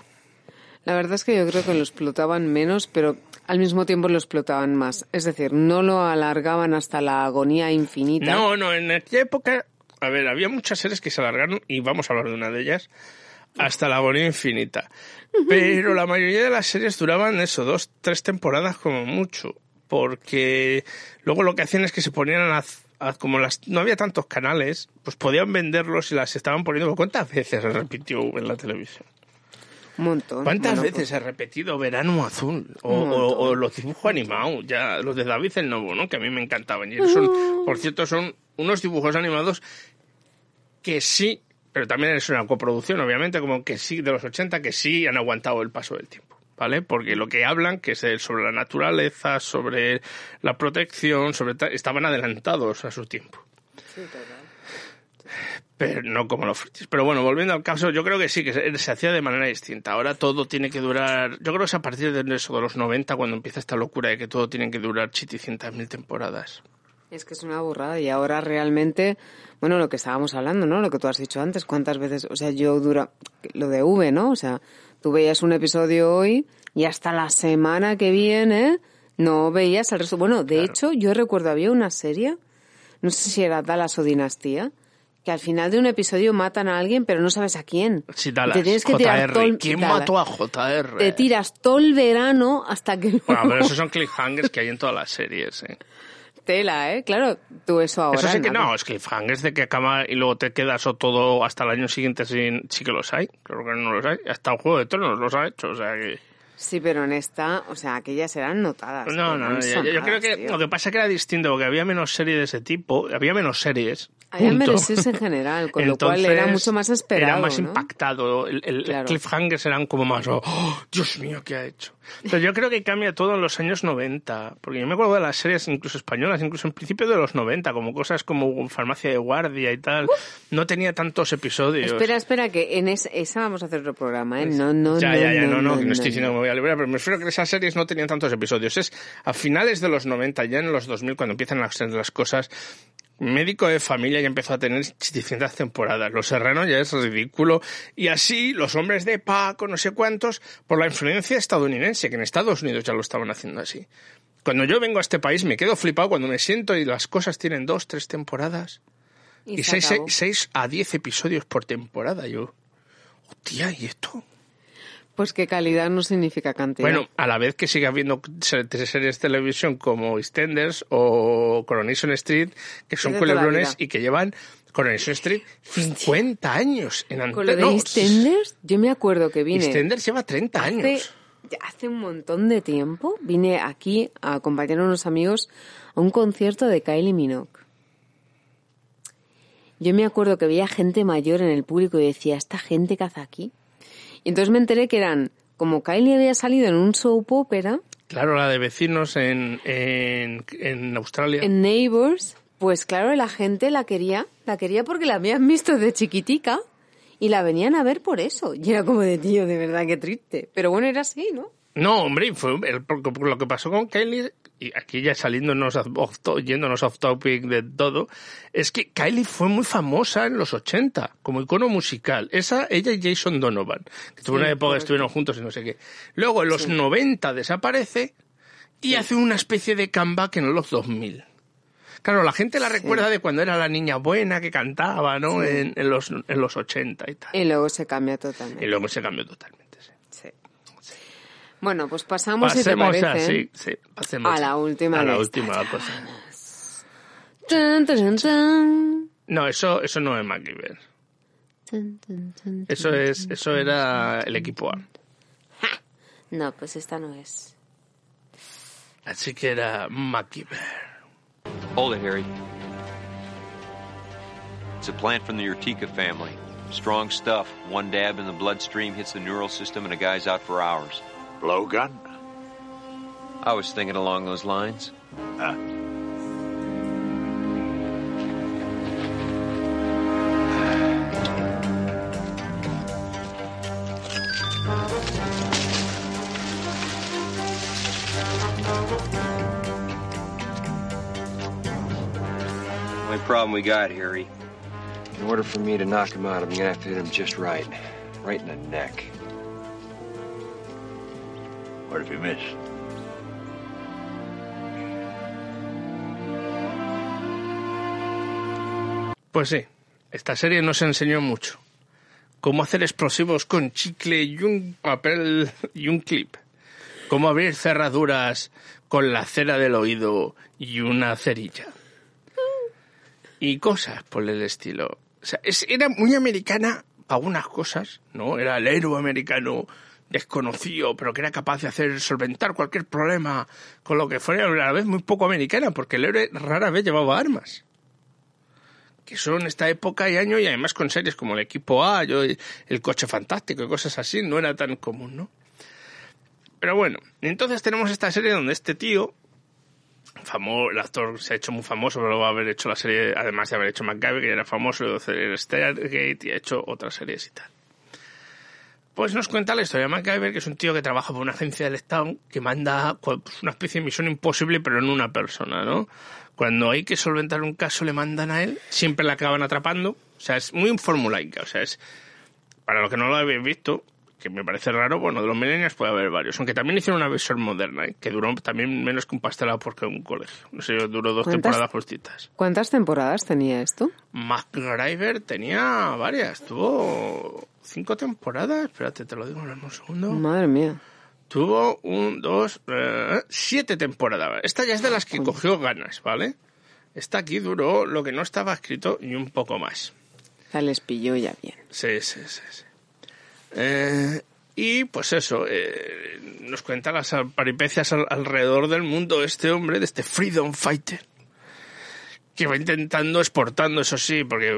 La verdad es que yo creo que lo explotaban menos, pero al mismo tiempo lo explotaban más. Es decir, no lo alargaban hasta la agonía infinita. No, no, en aquella época, a ver, había muchas series que se alargaron, y vamos a hablar de una de ellas, hasta la agonía infinita. Pero la mayoría de las series duraban eso, dos, tres temporadas como mucho. Porque luego lo que hacían es que se ponían a, como las no había tantos canales, pues podían venderlos y las estaban poniendo. ¿Cuántas veces se repitió en la televisión? Un montón. ¿Cuántas Bueno, veces se ha repetido Verano Azul? O, o- o los dibujos animados, ya los de David el Novo, ¿no? Que a mí me encantaban. Y son, por cierto, son unos dibujos animados que sí, pero también es una coproducción, obviamente, como que sí, de los 80, que sí han aguantado el paso del tiempo. ¿Vale? Porque lo que hablan, que es sobre la naturaleza, sobre la protección, sobre ta- estaban adelantados a su tiempo. Pero no como los frutis. Pero bueno, volviendo al caso, yo creo que sí, que se, se hacía de manera distinta. Ahora todo tiene que durar. Yo creo que es a partir de eso, de los 90, cuando empieza esta locura de que todo tiene que durar chiticientas mil temporadas. Es que es una burrada y ahora realmente, bueno, lo que estábamos hablando, ¿no? Lo que tú has dicho antes, cuántas veces, o sea, yo dura, lo de V, ¿no? O sea, tú veías un episodio hoy y hasta la semana que viene no veías el resto. Bueno, de hecho, yo recuerdo, había una serie, no sé si era Dallas o Dinastía, que al final de un episodio matan a alguien, pero no sabes a quién. Sí, Dallas. Te tienes que tirar JR. todo el- ¿Quién Dallas. mató a JR? Te tiras todo el verano hasta que Bueno, pero esos son cliffhangers que hay en todas las series, ¿eh? Tela, ¿eh? Claro, tú eso ahora. Eso sí que no, es cliffhangers de que acaba y luego te quedas o todo hasta el año siguiente sin... Sí que los hay, claro que no los hay. Hasta el Juego de Tronos los ha hecho, o sea que... Sí, pero en esta, o sea, aquellas eran notadas. No, no, han yo, yo creo que tío. lo que pasa es que era distinto, porque había menos series de ese tipo, había menos series. Había menos series en general, con lo cual era Entonces, mucho más esperado, Era más ¿no? impactado. El, el- Claro. cliffhangers eran como más, oh, Dios mío, ¿qué ha hecho? Pero yo creo que cambia todo en los años 90, porque yo me acuerdo de las series incluso españolas, incluso en principio de los 90, como cosas como Farmacia de Guardia y tal, no tenía tantos episodios. Espera, espera, que en es- esa vamos a hacer otro programa, ¿eh? No, no, ya, no, ya, ya, no, no, que no no, estoy diciendo que me voy a librar, pero me refiero que esas series no tenían tantos episodios. Es a finales de los 90, ya en los 2000, cuando empiezan ser las cosas. Médico de familia ya empezó a tener 700 temporadas. Los Serranos ya es ridículo. Y así, los hombres de Paco, no sé cuántos, por la influencia estadounidense, que en Estados Unidos ya lo estaban haciendo así. Cuando yo vengo a este país me quedo flipado cuando me siento y las cosas tienen dos, tres temporadas. Y, se 6, acabó. a 10 episodios por temporada. Yo, hostia, ¿y esto? Pues que calidad no significa cantidad. Bueno, a la vez que sigue habiendo se- series de televisión como EastEnders o Coronation Street, que son culebrones y que llevan Coronation Street 50 años en Con lo de antena. EastEnders, yo me acuerdo que vine... EastEnders lleva 30 hace, años. hace un montón de tiempo vine aquí a acompañar a unos amigos a un concierto de Kylie Minogue. Yo me acuerdo que veía gente mayor en el público y decía, ¿esta gente que hace aquí? Y entonces me enteré que eran, como Kylie había salido en un soap opera, Claro, la de vecinos en, en, en Australia. en Neighbours, pues claro, la gente la quería, la quería porque la habían visto de chiquitica y la venían a ver por eso. Y era como de tío, de verdad, qué triste. Pero bueno, era así, ¿no? No, hombre, fue el- lo que pasó con Kylie, y aquí ya saliéndonos off, yéndonos off topic de todo, es que Kylie fue muy famosa en los 80 como icono musical. Esa, ella y Jason Donovan, que tuvo Sí, una época que estuvieron juntos y no sé qué. Luego en los 90 desaparece y hace una especie de comeback en los 2000. Claro, la gente la recuerda de cuando era la niña buena que cantaba, ¿no? Sí. En, en los, en los 80 y tal. Y luego se cambia totalmente. Y luego se cambió totalmente. Bueno, pues pasamos, Pasemos si te a, parece, sí, sí, pasemos a la última a la de última cosa. Tan, tan, tan. No, eso, eso no es MacGyver. Tan, tan, tan, Eso es, eso era el equipo A. No, pues esta no es. Así que era MacGyver. Hold it, Harry. It's a plant from the Urtica family. Strong stuff. One dab in the bloodstream hits the neural system and a guy's out for hours. Blowgun? I was thinking along those lines. Uh. Only problem we got, Harry. In order for me to knock him out, I'm gonna have to hit him just right. Right in the neck. Pues sí, esta serie nos enseñó mucho. Cómo hacer explosivos con chicle y un papel y un clip. Cómo abrir cerraduras con la cera del oído y una cerilla. Y cosas por el estilo. O sea, era muy americana para algunas cosas, ¿no? Era el héroe americano desconocido, pero que era capaz de hacer solventar cualquier problema con lo que fuera, a la vez muy poco americana, porque el héroe rara vez llevaba armas que son esta época y año y además con series como el equipo A, yo, el coche fantástico y cosas así, no era tan común, ¿no? Pero bueno, entonces tenemos esta serie donde este tío, famoso, el actor se ha hecho muy famoso, pero va a haber hecho la serie, además de haber hecho MacGyver, que era famoso, de hacer Stargate y ha hecho otras series y tal. Pues nos cuenta la historia de MacGyver, que es un tío que trabaja por una agencia del Estado que manda pues, una especie de misión imposible, pero en una persona, ¿no? Cuando hay que solventar un caso, le mandan a él, siempre le acaban atrapando. O sea, es muy formulaica. O sea, es. Para los que no lo habéis visto, que me parece raro, bueno, de los millennials puede haber varios. Aunque también hicieron una versión moderna, ¿eh? que duró también menos que un pastelado porque un colegio. No sé, duró dos temporadas justitas. ¿Cuántas temporadas tenía esto? MacGyver tenía varias, tuvo cinco temporadas. Espérate, te lo digo en un segundo. Madre mía. Tuvo un, dos, eh, siete temporadas. Esta ya es de las que cogió ganas, ¿vale? Esta aquí duró lo que no estaba escrito y un poco más. Ya les pilló ya bien. Sí, sí, sí. sí. Eh, y pues eso, eh, nos cuenta las peripecias al- alrededor del mundo de este hombre, de este freedom fighter, que va intentando exportando, eso sí, porque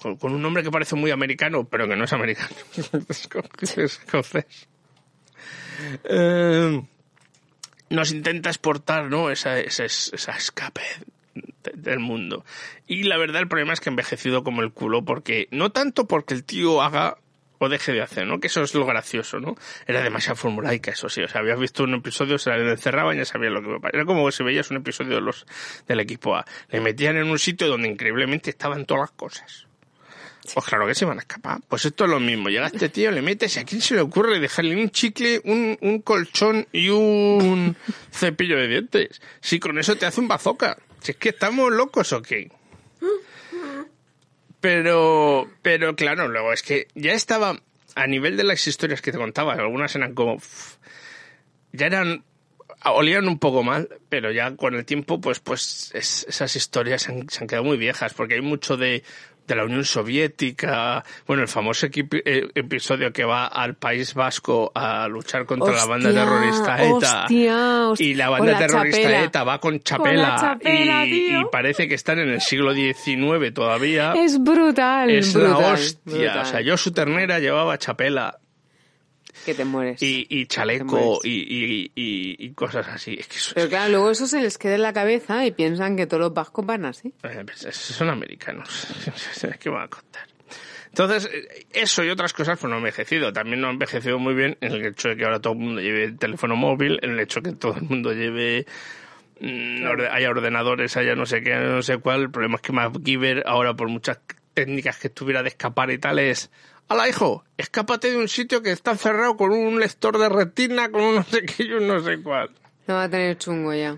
con, con un nombre que parece muy americano, pero que no es americano, *laughs* es escocés. Eh, nos intenta exportar, ¿no? Esa, esa, esa escape de- del mundo. Y la verdad el problema es que ha envejecido como el culo porque no tanto porque el tío haga o deje de hacer, ¿no? Que eso es lo gracioso, ¿no? Era demasiado formulaica, eso sí. O sea, habías visto un episodio, se la encerraban y ya sabías lo que iba a pasar. Era como si veías un episodio de los, del equipo A. Le metían en un sitio donde increíblemente estaban todas las cosas. Pues claro que se van a escapar. Pues esto es lo mismo. Llega este tío, le metes y a quién se le ocurre dejarle un chicle, un, un colchón y un *laughs* cepillo de dientes. Si con eso te hace un bazooka. Si es que estamos locos o qué. Pero, pero claro, luego es que ya estaba a nivel de las historias que te contaba, algunas eran como, ya eran, olían un poco mal, pero ya con el tiempo, pues, pues es- esas historias se han quedado muy viejas, porque hay mucho de, de la Unión Soviética, bueno, el famoso eh, episodio que va al País Vasco a luchar contra la banda terrorista ETA. hostia, hostia. Y la banda la terrorista chapela. ETA va con Con la Chapela, y, parece que están en el siglo XIX todavía. Es brutal. Es brutal, la hostia. brutal. O sea, yo su ternera llevaba chapela Que te mueres. y, y chaleco y, y, cosas así. Es que eso- Pero claro, luego eso se les queda en la cabeza y piensan que todos los vascos van así. eh, pues, son americanos. *laughs* ¿Qué van a contar? Entonces, eh, eso y otras cosas pues no han envejecido. También no han envejecido muy bien en el hecho de que ahora todo el mundo lleve el teléfono móvil, en el hecho de que todo el mundo lleve mm, haya ordenadores, haya no sé qué, no sé cuál. El problema es que MacGyver ahora por muchas técnicas que estuviera de escapar y tal es ¡Hala, hijo! Escápate de un sitio que está cerrado con un lector de retina, con un *laughs* no sé qué y un no sé cuál. No va a tener chungo ya.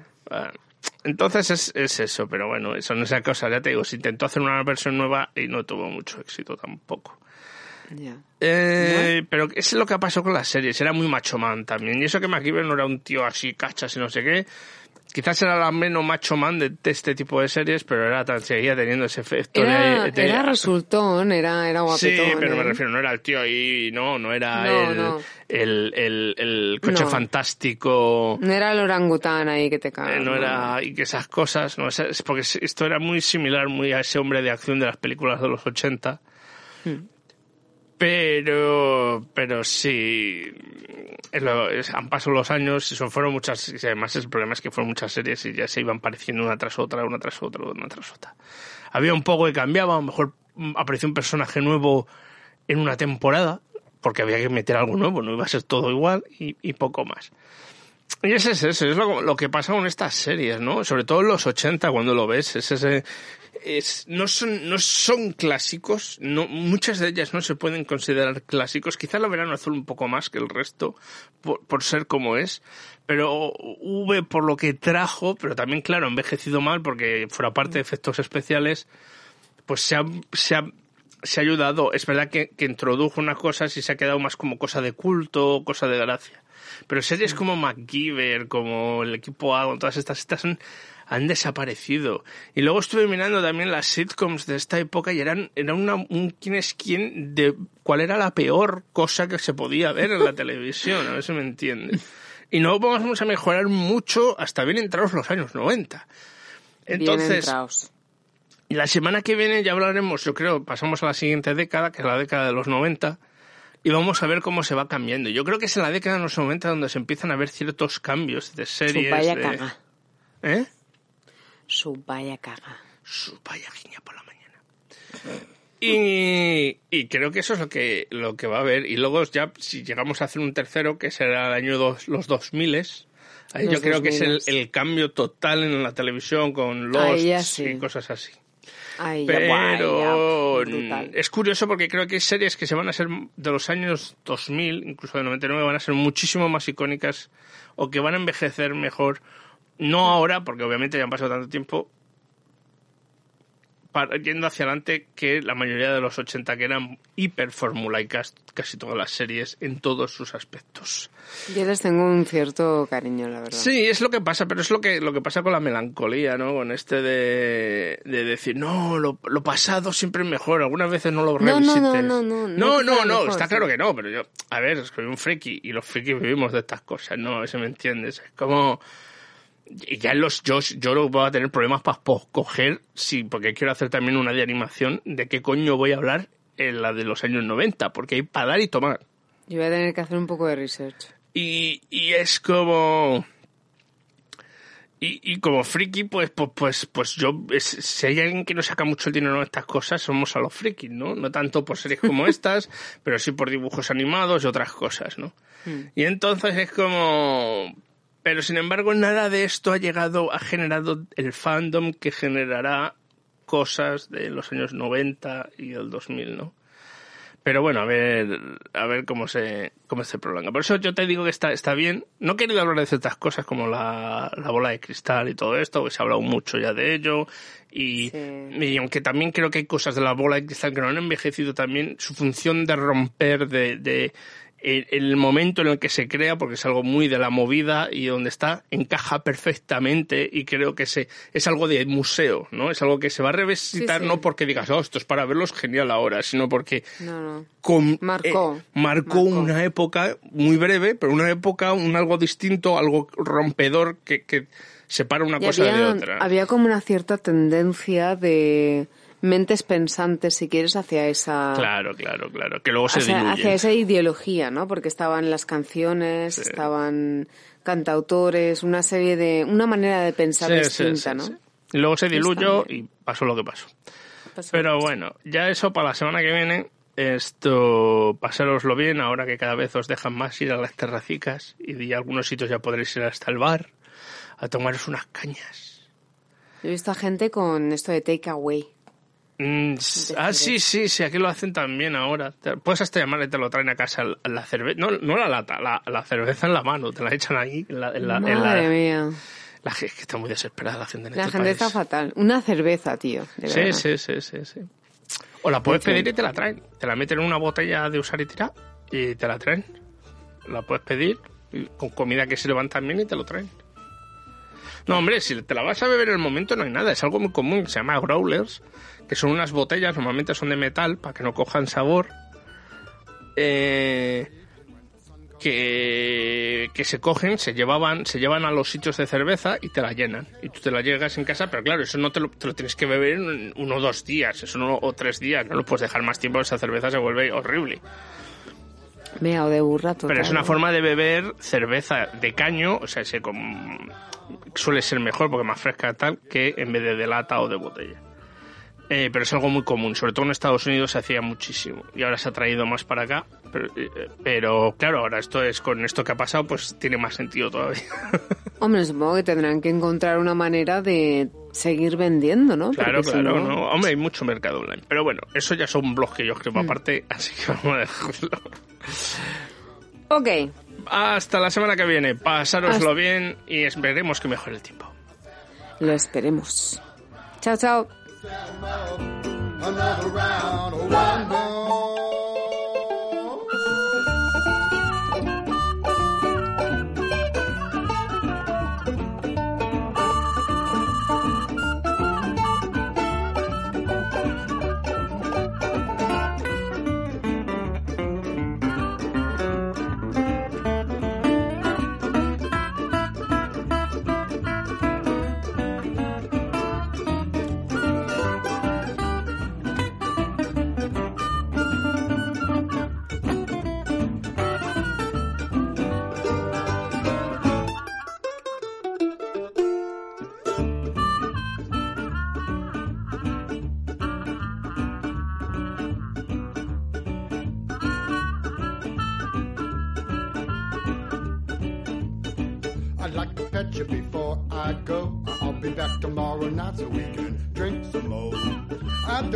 Entonces es, es eso, pero bueno, eso no es esa cosa, ya te digo, se intentó hacer una versión nueva y no tuvo mucho éxito tampoco. Ya. Eh, Pero es lo que ha pasado con las series, era muy macho man también. Y eso que MacGyver no era un tío así, cachas y no sé qué. Quizás era la menos macho man de, de este tipo de series, pero era tan, seguía teniendo ese efecto Era, de- de- era resultón, era, era Sí, guapetón. pero me ¿eh? refiero, no era el tío ahí, no, no era No, el, no. El, el, el coche No. fantástico. No era el orangután ahí que te caga. Eh, no era y que esas cosas no es porque esto era muy similar muy a ese hombre de acción de las películas de los 80 Hmm. Pero pero sí es- han pasado los años y son fueron muchas y además el problema es que fueron muchas series y ya se iban pareciendo una tras otra una tras otra una tras otra había un poco que cambiaba a lo mejor mm, apareció un personaje nuevo en una temporada porque había que meter algo nuevo no iba a ser todo igual y, y poco más y ese es eso, es lo, lo que pasa con estas series, ¿no? Sobre todo en los 80 cuando lo ves, es ese... Es, no, son, no son clásicos, no, muchas de ellas no se pueden considerar clásicos, quizá la Verano Azul un poco más que el resto, por, por ser como es, pero V por lo que trajo, pero también, claro, envejecido mal porque fuera parte de efectos especiales, pues se ha, se ha, se ha ayudado. Es verdad que, que introdujo unas cosas y se ha quedado más como cosa de culto, cosa de gracia. Pero series como MacGyver, como el equipo A, todas estas, estas han, han desaparecido. Y luego estuve mirando también las sitcoms de esta época y eran, era una, un quién es quién de cuál era la peor cosa que se podía ver en la *laughs* televisión, a ver si me entiende. Y no vamos a mejorar mucho hasta bien entrados los años 90. Bien Entonces, y la semana que viene ya hablaremos, yo creo, pasamos a la siguiente década, que es la década de los 90, y vamos a ver cómo se va cambiando. Yo creo que es en la década de los 90 donde se empiezan a ver ciertos cambios de series. Su vaya de- caga. ¿Eh? Su vaya caga. Su vaya guiña por la mañana. Y, y creo que eso es lo que, lo que va a haber. Y luego ya, si llegamos a hacer un tercero, que será el año dos, los 2000, ahí yo creo que es el, 2000s. el cambio total en la televisión con los sí. y cosas así. Ay, Pero ya, es curioso porque creo que hay series que se van a ser de los años 2000, incluso de 99, van a ser muchísimo más icónicas o que van a envejecer mejor. No ahora, porque obviamente ya han pasado tanto tiempo, para- yendo hacia adelante que la mayoría de los 80 que eran hiper formulaicas casi todas las series en todos sus aspectos. Yo les tengo un cierto cariño, la verdad. Sí, es lo que pasa, pero es lo que, lo que pasa con la melancolía, ¿no? Con este de, de decir, no, lo, lo pasado siempre es mejor, algunas veces no lo No, no, revisites. no, no, no, no no, no, sea no, mejor, está sí. claro que no, pero yo, a ver, soy un friki y los frikis vivimos de estas cosas, ¿no? Eso me entiendes. Es como... Ya los yo, yo no voy a tener problemas para coger, sí, porque quiero hacer también una de animación de qué coño voy a hablar en la de los años 90, porque hay para dar y tomar. Yo voy a tener que hacer un poco de research. Y, y es como... Y, y como friki, pues, pues, pues, pues yo, es- si hay alguien que no saca mucho el dinero en estas cosas, somos a los frikis, ¿no? No tanto por series como *laughs* estas, pero sí por dibujos animados y otras cosas, ¿no? Y entonces es como... Pero sin embargo, nada de esto ha llegado, ha generado el fandom que generará cosas de los años 90 y el 2000, ¿no? Pero bueno, a ver, a ver cómo se, cómo se prolonga. Por eso yo te digo que está, está bien. No he querido hablar de ciertas cosas como la, la bola de cristal y todo esto, que se ha hablado mucho ya de ello. Y, y aunque también creo que hay cosas de la bola de cristal que no han envejecido también, su función de romper, de, de el, el momento en el que se crea, porque es algo muy de la movida y donde está, encaja perfectamente y creo que se, es algo de museo, ¿no? Es algo que se va a revisitar Sí, sí. no porque digas, oh, esto es para verlos genial ahora, sino porque No, no. con- Marcó. eh, marcó una época muy breve, pero una época, un algo distinto, algo rompedor que, que separa una Y cosa de otra. había como una cierta tendencia de mentes pensantes, si quieres, hacia esa... Claro, claro, claro. Que luego se hacia, diluye. hacia esa ideología, ¿no? Porque estaban las canciones, estaban cantautores, una serie de... una manera de pensar Sí, distinta, sí, ¿no? luego se diluyó y pasó lo que pasó. Pasó Pero bueno, ya eso para la semana que viene. Esto, pasároslo bien, ahora que cada vez os dejan más ir a las terracicas y de algunos sitios ya podréis ir hasta el bar a tomaros unas cañas. He visto a gente con esto de take away. Mm, ah, sí, sí, sí, aquí lo hacen también ahora. Puedes hasta llamarle y te lo traen a casa la, cerveza. No, no la lata, la, la cerveza en la mano, te la echan ahí. En la, en la, en Madre mía. la gente que está muy desesperada la gente en La este gente país. está fatal. Una cerveza, tío. de Sí, sí, sí, sí, sí. O la puedes pedir y te la traen. Te la meten en una botella de usar y tirar y te la traen. La puedes pedir con comida que se levantan bien y te lo traen. No, hombre, si te la vas a beber en el momento no hay nada. Es algo muy común. Se llama growlers, que son unas botellas, normalmente son de metal, para que no cojan sabor. Eh, que, que se cogen, se llevaban, se llevan a los sitios de cerveza y te la llenan. Y tú te la llegas en casa, pero claro, eso no te lo, te lo tienes que beber en uno o dos días, eso no, o tres días, no lo puedes dejar más tiempo, esa cerveza se vuelve horrible. Mea o de burra total. Pero es una forma de beber cerveza de caño, o sea, se com- suele ser mejor porque más fresca tal que en vez de de lata o de botella. Eh, pero es algo muy común, sobre todo en Estados Unidos se hacía muchísimo y ahora se ha traído más para acá. Pero, eh, pero, claro, ahora esto es con esto que ha pasado, pues tiene más sentido todavía. *laughs* Hombre, supongo que tendrán que encontrar una manera de seguir vendiendo, ¿no? Claro, Porque si claro, no- no. Hombre, hay mucho mercado online. Pero bueno, eso ya son blogs que yo escribo aparte, *laughs* así que vamos a dejarlo. Ok, Hasta la semana que viene. Pasároslo bien y esperemos que mejore el tiempo. lo esperemos. Chao, chao.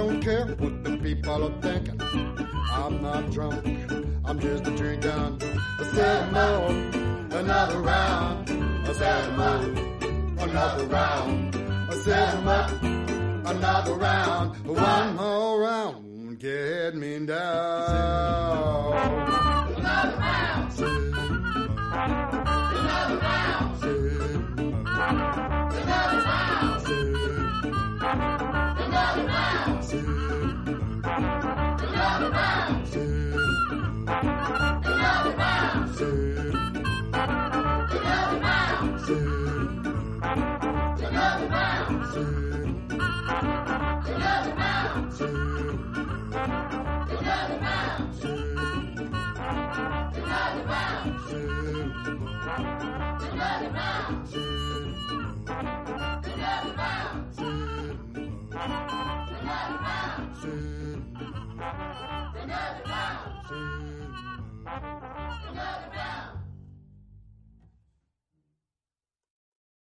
Don't care what the people are thinking. I'm not drunk, I'm just a drinking. I said more, another round. I said more, another round. I said more, another round. One more round, get me down. Another round. Another round.